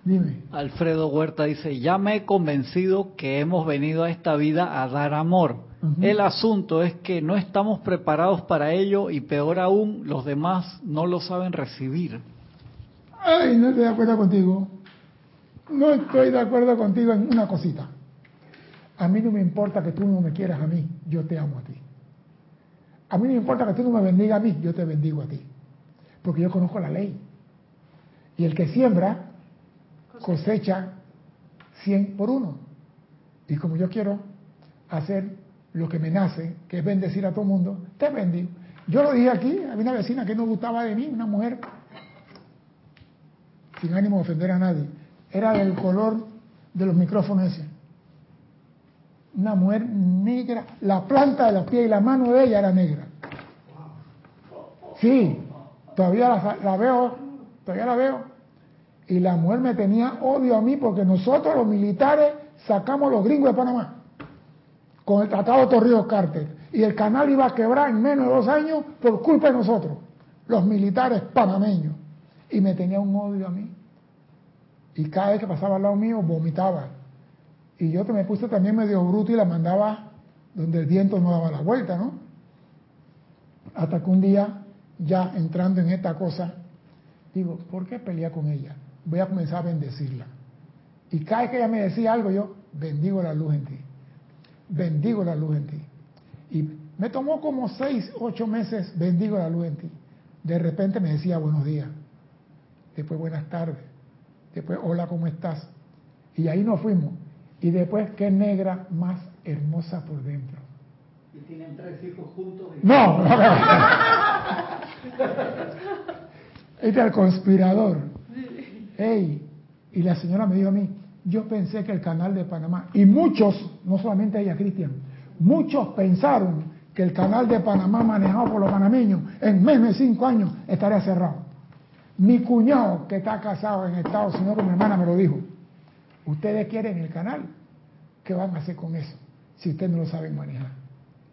[SPEAKER 1] Dime.
[SPEAKER 5] Alfredo Huerta dice, ya me he convencido que hemos venido a esta vida a dar amor. El asunto es que no estamos preparados para ello y peor aún, los demás no lo saben recibir.
[SPEAKER 1] Ay, no estoy de acuerdo contigo. No estoy de acuerdo contigo en una cosita. A mí no me importa que tú no me quieras a mí, yo te amo a ti. A mí no me importa que tú no me bendiga a mí, yo te bendigo a ti. Porque yo conozco la ley. Y el que siembra, cosecha 100 por uno. Y como yo quiero hacer lo que me nace, que es bendecir a todo el mundo, te bendigo. Yo lo dije aquí, había una vecina que no gustaba de mí, una mujer, sin ánimo de ofender a nadie, era del color de los micrófonos ese una mujer negra, la planta de los pies y la mano de ella era negra. Sí, todavía la, veo, todavía la veo. Y la mujer me tenía odio a mí porque nosotros los militares sacamos los gringos de Panamá con el tratado Torrijos Carter. Y el canal iba a quebrar en menos de dos años por culpa de nosotros, los militares panameños. Y me tenía un odio a mí. Y cada vez que pasaba al lado mío vomitaba. Y yo me puse también medio bruto y la mandaba donde el viento no daba la vuelta, ¿no? Hasta que un día, ya entrando en esta cosa, digo, ¿por qué pelear con ella? Voy a comenzar a bendecirla. Y cada vez que ella me decía algo, yo bendigo la luz en ti. Bendigo la luz en ti. Y me tomó como seis, ocho meses, bendigo la luz en ti. De repente me decía buenos días. Después buenas tardes. Después hola, ¿cómo estás? Y ahí nos fuimos. Y después, qué negra más hermosa por dentro.
[SPEAKER 5] Y tienen tres hijos juntos.
[SPEAKER 1] No, no, Este es el conspirador. Ey, y la señora me dijo a mí, yo pensé que el canal de Panamá, y muchos, no solamente ella, Cristian, muchos pensaron que el canal de Panamá manejado por los panameños en menos de cinco años estaría cerrado. Mi cuñado, que está casado en Estados Unidos con mi hermana, me lo dijo. Ustedes quieren el canal. ¿Qué van a hacer con eso si ustedes no lo saben manejar?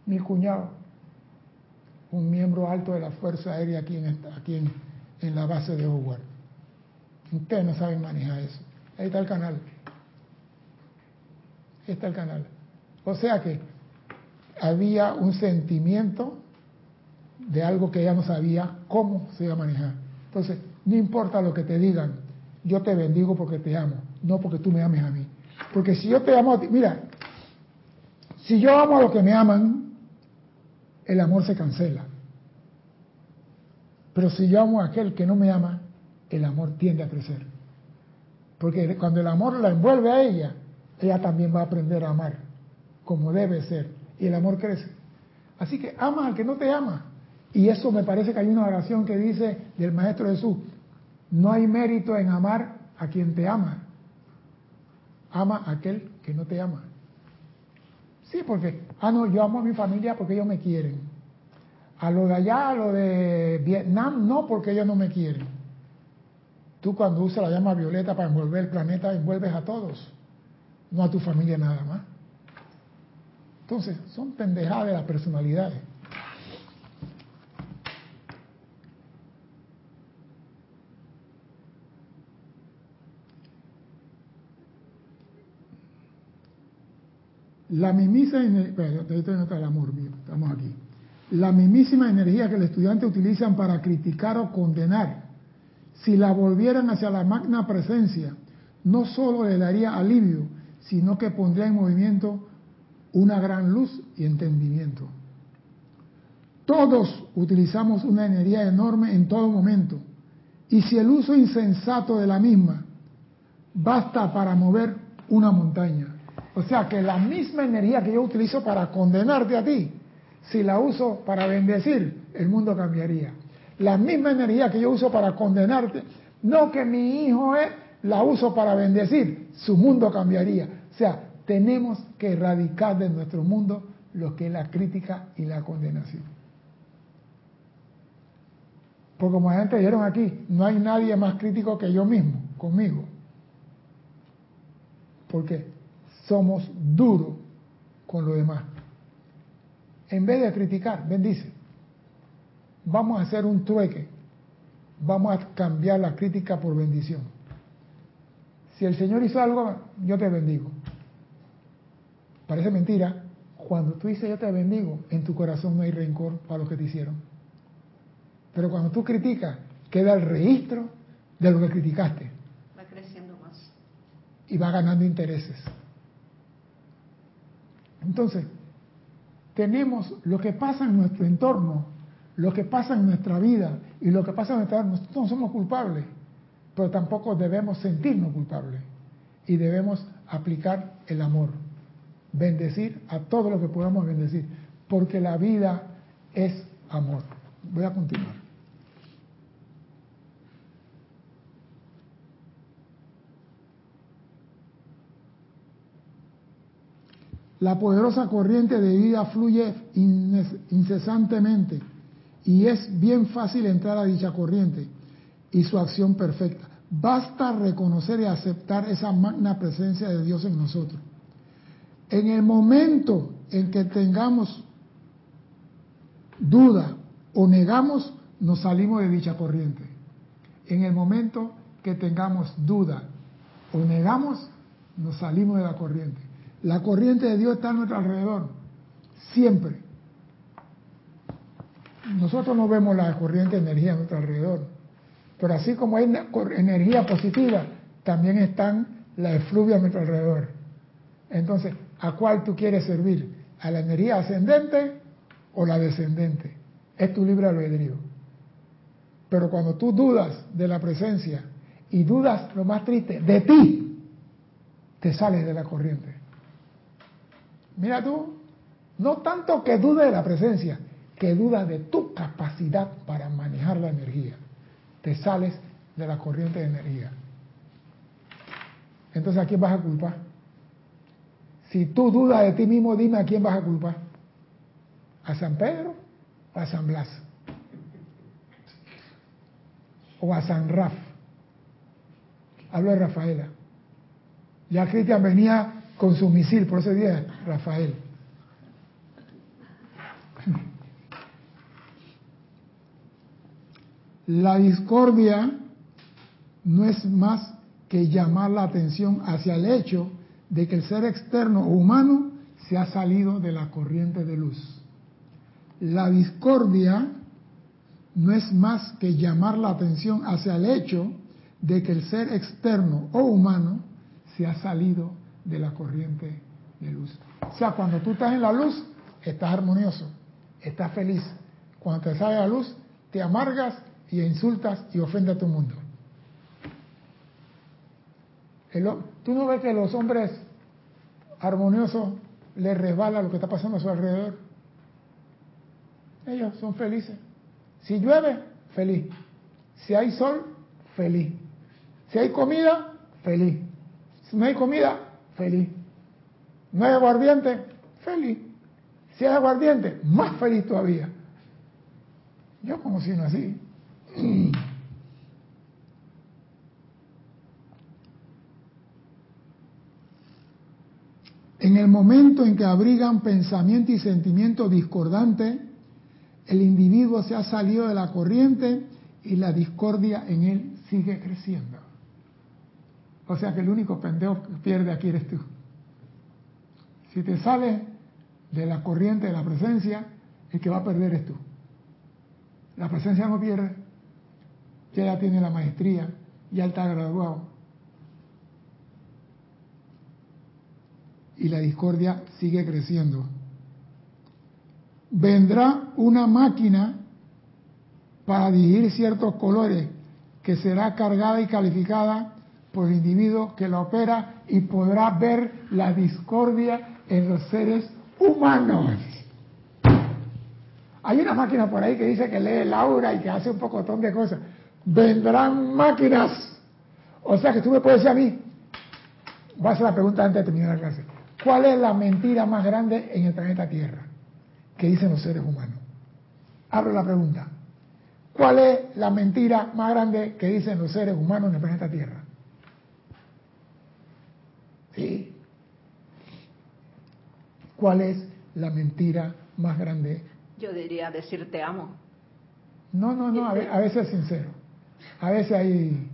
[SPEAKER 1] Mi cuñado, un miembro alto de la Fuerza Aérea aquí en, aquí en, la base de Howard. Ustedes no saben manejar eso. Ahí está el canal. Ahí está el canal. O sea que había un sentimiento de algo que ella no sabía cómo se iba a manejar. Entonces, no importa lo que te digan, yo te bendigo porque te amo no porque tú me ames a mí. Porque si yo te amo a ti, mira, si yo amo a los que me aman, el amor se cancela. Pero si yo amo a aquel que no me ama, el amor tiende a crecer. Porque cuando el amor la envuelve a ella, ella también va a aprender a amar como debe ser y el amor crece. Así que ama al que no te ama. Y eso me parece que hay una oración que dice del Maestro Jesús, no hay mérito en amar a quien te ama. Ama a aquel que no te ama. Sí, porque, ah, no, yo amo a mi familia porque ellos me quieren. A lo de allá, a lo de Vietnam, no, porque ellos no me quieren. Tú cuando usas la llama violeta para envolver el planeta, envuelves a todos, no a tu familia nada más. Entonces, son pendejadas de las personalidades. La mismísima, estamos aquí. La mismísima energía que el estudiante utilizan para criticar o condenar, si la volvieran hacia la magna presencia, no solo le daría alivio, sino que pondría en movimiento una gran luz y entendimiento. Todos utilizamos una energía enorme en todo momento, y si el uso insensato de la misma basta para mover una montaña, o sea que la misma energía que yo utilizo para condenarte a ti, si la uso para bendecir, el mundo cambiaría. La misma energía que yo uso para condenarte, no que mi hijo es, la uso para bendecir, su mundo cambiaría. O sea, tenemos que erradicar de nuestro mundo lo que es la crítica y la condenación. Porque como gente dijeron aquí, no hay nadie más crítico que yo mismo, conmigo. ¿Por qué? Somos duros con lo demás. En vez de criticar, bendice. Vamos a hacer un trueque. Vamos a cambiar la crítica por bendición. Si el Señor hizo algo, yo te bendigo. Parece mentira. Cuando tú dices yo te bendigo, en tu corazón no hay rencor para lo que te hicieron. Pero cuando tú criticas, queda el registro de lo que criticaste.
[SPEAKER 3] Va creciendo más.
[SPEAKER 1] Y va ganando intereses. Entonces, tenemos lo que pasa en nuestro entorno, lo que pasa en nuestra vida y lo que pasa en nuestra vida. Nosotros no somos culpables, pero tampoco debemos sentirnos culpables. Y debemos aplicar el amor, bendecir a todo lo que podamos bendecir, porque la vida es amor. Voy a continuar. La poderosa corriente de vida fluye incesantemente y es bien fácil entrar a dicha corriente y su acción perfecta. Basta reconocer y aceptar esa magna presencia de Dios en nosotros. En el momento en que tengamos duda o negamos, nos salimos de dicha corriente. En el momento que tengamos duda o negamos, nos salimos de la corriente. La corriente de Dios está a nuestro alrededor, siempre. Nosotros no vemos la corriente de energía a nuestro alrededor, pero así como hay energía positiva, también están las efluvias a nuestro alrededor. Entonces, ¿a cuál tú quieres servir? ¿A la energía ascendente o la descendente? Es tu libre albedrío. Pero cuando tú dudas de la presencia y dudas, lo más triste, de ti, te sales de la corriente. Mira tú, no tanto que dude de la presencia, que duda de tu capacidad para manejar la energía. Te sales de la corriente de energía. Entonces, ¿a quién vas a culpar? Si tú dudas de ti mismo, dime a quién vas a culpar. ¿A San Pedro o a San Blas? ¿O a San Raf? Hablo de Rafaela. Ya Cristian venía con su misil, por ese día, Rafael. La discordia no es más que llamar la atención hacia el hecho de que el ser externo o humano se ha salido de la corriente de luz. La discordia no es más que llamar la atención hacia el hecho de que el ser externo o humano se ha salido de la corriente de luz. O sea, cuando tú estás en la luz, estás armonioso, estás feliz. Cuando te sale la luz, te amargas y insultas y ofendes a tu mundo. tú no ves que los hombres armoniosos le resbala lo que está pasando a su alrededor. Ellos son felices. Si llueve, feliz. Si hay sol, feliz. Si hay comida, feliz. Si no hay comida, feliz. No hay aguardiente, feliz. Si hay aguardiente, más feliz todavía. Yo como si no así. En el momento en que abrigan pensamiento y sentimiento discordante, el individuo se ha salido de la corriente y la discordia en él sigue creciendo. O sea que el único pendejo que pierde aquí eres tú. Si te sales de la corriente de la presencia, el que va a perder es tú. La presencia no pierde, ya tiene la maestría, ya está graduado. Y la discordia sigue creciendo. Vendrá una máquina para dirigir ciertos colores que será cargada y calificada por el individuo que la opera y podrá ver la discordia en los seres humanos. Hay una máquina por ahí que dice que lee el aura y que hace un pocotón de cosas. Vendrán máquinas. O sea que tú me puedes decir a mí, voy a hacer la pregunta antes de terminar la clase. ¿Cuál es la mentira más grande en el planeta Tierra? Que dicen los seres humanos. Abro la pregunta. ¿Cuál es la mentira más grande que dicen los seres humanos en el planeta Tierra? ¿Sí? ¿Cuál es la mentira más grande?
[SPEAKER 3] Yo diría decir te amo.
[SPEAKER 1] No, no, no, a veces es sincero. A veces hay,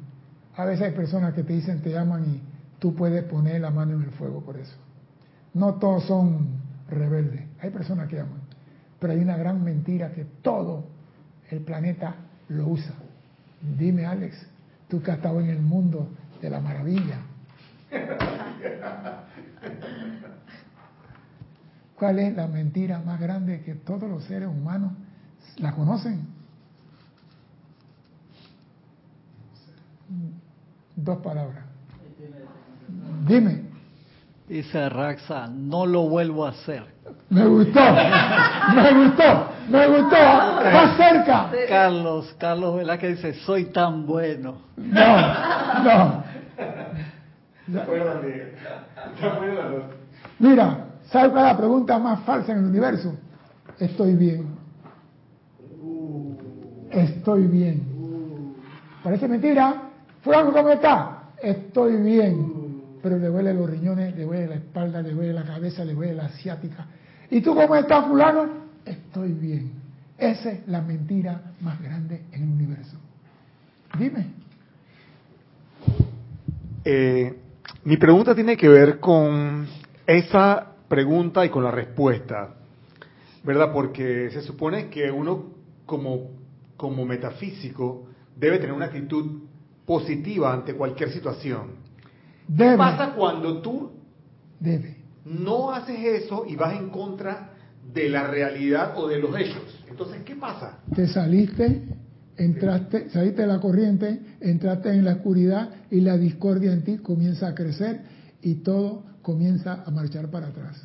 [SPEAKER 1] a veces hay personas que te dicen te aman y tú puedes poner la mano en el fuego por eso. No todos son rebeldes, hay personas que aman, pero hay una gran mentira que todo el planeta lo usa. Dime, Alex, tú que has estado en el mundo de la maravilla. ¿Cuál es la mentira más grande que todos los seres humanos la conocen? Dos palabras. Dime.
[SPEAKER 5] Dice Raxa, no lo vuelvo a hacer.
[SPEAKER 1] Me gustó, me gustó, me gustó, más cerca.
[SPEAKER 5] Carlos, Carlos Velázquez dice, soy tan bueno.
[SPEAKER 1] No, no. Mira, ¿sabe cuál es la pregunta más falsa en el universo? Estoy bien. Estoy bien. Parece mentira. Fulano, ¿cómo está? Estoy bien pero le duele los riñones, le duele la espalda, le duele la cabeza, le duele la asiática. ¿Y tú cómo estás, fulano? Estoy bien. Esa es la mentira más grande en el universo. Dime.
[SPEAKER 4] Eh, mi pregunta tiene que ver con esa pregunta y con la respuesta, ¿verdad? Porque se supone que uno como, como metafísico debe tener una actitud positiva ante cualquier situación. ¿Qué pasa cuando tú
[SPEAKER 1] Debe.
[SPEAKER 4] no haces eso y vas en contra de la realidad o de los hechos? Entonces, ¿qué pasa?
[SPEAKER 1] Te saliste, entraste, saliste de la corriente, entraste en la oscuridad y la discordia en ti comienza a crecer y todo comienza a marchar para atrás.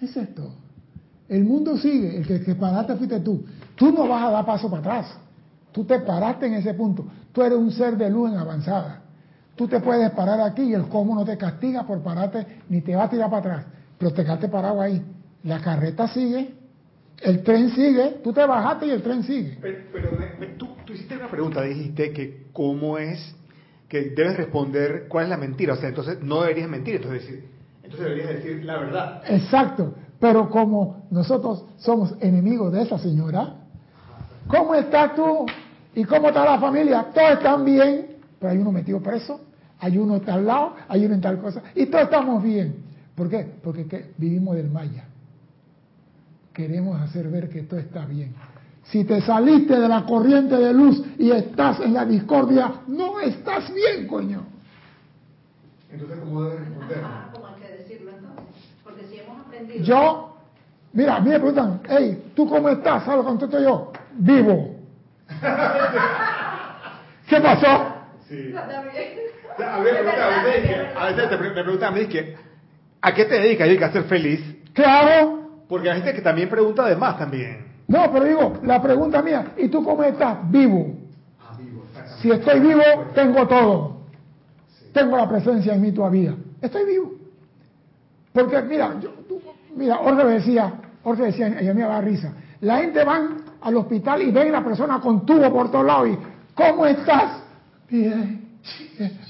[SPEAKER 1] Es esto. El mundo sigue, el que, que paraste fuiste tú. Tú no vas a dar paso para atrás. Tú te paraste en ese punto. Tú eres un ser de luz en avanzada. Tú te puedes parar aquí y el cómo no te castiga por pararte ni te va a tirar para atrás, pero te quedaste parado ahí. La carreta sigue, el tren sigue, tú te bajaste y el tren sigue.
[SPEAKER 4] Pero, tú, hiciste una pregunta, dijiste que cómo es que debes responder cuál es la mentira. O sea, entonces no deberías mentir, entonces, decir, entonces deberías decir la verdad.
[SPEAKER 1] Exacto, pero como nosotros somos enemigos de esa señora, ¿cómo estás tú? ¿Y cómo está la familia? Todos están bien, pero hay uno metido preso hay uno en tal lado, hay uno en tal cosa, y todos estamos bien. ¿Por qué? Porque vivimos del Maya. Queremos hacer ver que todo está bien. Si te saliste de la corriente de luz y estás en la discordia, no estás bien, coño.
[SPEAKER 4] Entonces, ¿cómo debes responder?
[SPEAKER 3] ¿Cómo hay que decirlo entonces? Porque si hemos aprendido...
[SPEAKER 1] Yo, mira, a mí me preguntan, hey, ¿tú cómo estás? ¿Sabes lo que yo? Vivo. [laughs] ¿Qué pasó?
[SPEAKER 4] Sí. A veces, me preguntan a mí que, ¿a qué te dedicas? Yo digo a ser feliz.
[SPEAKER 1] Claro.
[SPEAKER 4] Porque hay gente que también pregunta de más también.
[SPEAKER 1] No, pero digo, la pregunta mía, ¿y tú cómo estás? Vivo. Si estoy vivo, tengo todo. Tengo la presencia en mí todavía. Estoy vivo. Porque mira, yo, mira, Jorge decía, Jorge decía, ella me daba risa. La gente van al hospital y ven a la persona con tubo por todos lados y, ¿cómo estás? Bien.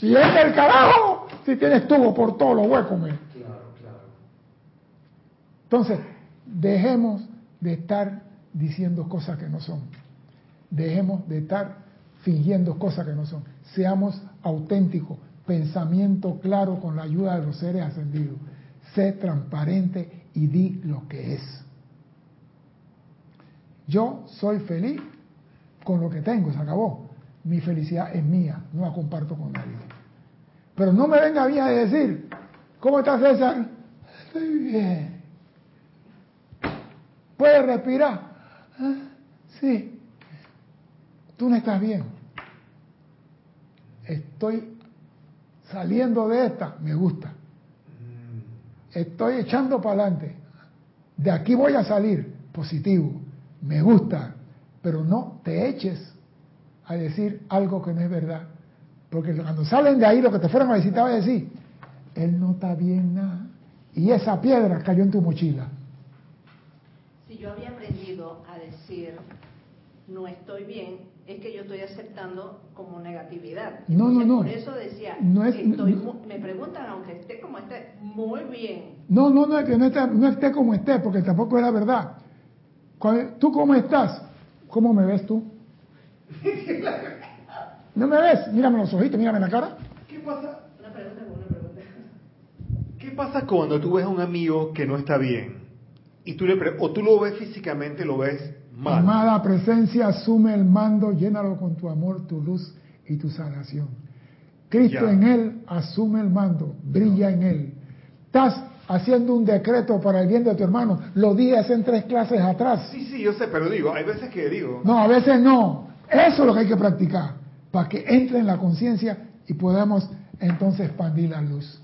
[SPEAKER 1] Bien del carajo si tienes tubo por todos los huecos.
[SPEAKER 4] Claro, claro.
[SPEAKER 1] Entonces, dejemos de estar diciendo cosas que no son. Dejemos de estar fingiendo cosas que no son. Seamos auténticos, pensamiento claro con la ayuda de los seres ascendidos. Sé transparente y di lo que es. Yo soy feliz con lo que tengo, se acabó. Mi felicidad es mía, no la comparto con nadie. Pero no me venga mí a decir, ¿cómo estás César? Estoy bien. ¿Puedes respirar? "Ah, Sí. Tú no estás bien. Estoy saliendo de esta, me gusta. Estoy echando para adelante. De aquí voy a salir, positivo, me gusta. Pero no te eches a decir algo que no es verdad. Porque cuando salen de ahí, lo que te fueron a visitar va a decir, él no está bien nada. Y esa piedra cayó en tu mochila.
[SPEAKER 3] Si yo había aprendido decir no estoy bien, es que yo estoy aceptando como negatividad.
[SPEAKER 1] No, no,
[SPEAKER 3] Entonces,
[SPEAKER 1] no.
[SPEAKER 3] Por eso decía,
[SPEAKER 1] No es-
[SPEAKER 3] estoy
[SPEAKER 1] no-
[SPEAKER 3] me preguntan, aunque esté como esté, muy bien.
[SPEAKER 1] No, no, no, es que no esté, no esté como esté, porque tampoco era verdad. Cuando- ¿Tú cómo estás? ¿Cómo me ves tú? [laughs] ¿No me ves? Mírame los ojitos, mírame la cara.
[SPEAKER 4] ¿Qué pasa?
[SPEAKER 3] Una pregunta una pregunta.
[SPEAKER 4] ¿Qué pasa cuando tú ves a un amigo que no está bien? Y tú le pre- o tú lo ves físicamente, lo ves mal.
[SPEAKER 1] Amada presencia, asume el mando, llénalo con tu amor, tu luz y tu sanación. Cristo
[SPEAKER 4] Ya.
[SPEAKER 1] en él asume el mando, brilla en él. Estás haciendo un decreto para el bien de tu hermano. Lo di hace en tres clases atrás.
[SPEAKER 4] Sí, sí, yo sé, pero digo, hay veces que digo,
[SPEAKER 1] No, a veces no. Eso es lo que hay que practicar, para que entre en la conciencia y podamos entonces expandir la luz.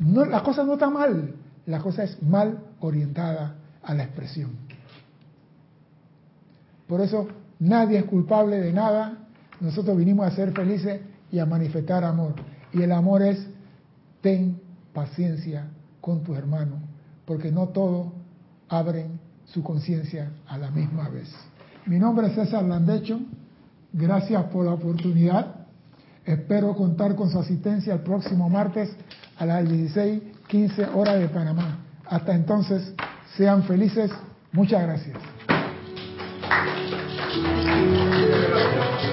[SPEAKER 1] No, la cosa no está mal, la cosa es mal orientada a la expresión. Por eso nadie es culpable de nada, nosotros vinimos a ser felices y a manifestar amor. Y el amor es, ten paciencia con tu hermano, porque no todos abren su conciencia a la misma vez. Mi nombre es César Landecho, gracias por la oportunidad. Espero contar con su asistencia el próximo martes a las 16:15 horas de Panamá. Hasta entonces, sean felices. Muchas gracias.
[SPEAKER 4] Gracias.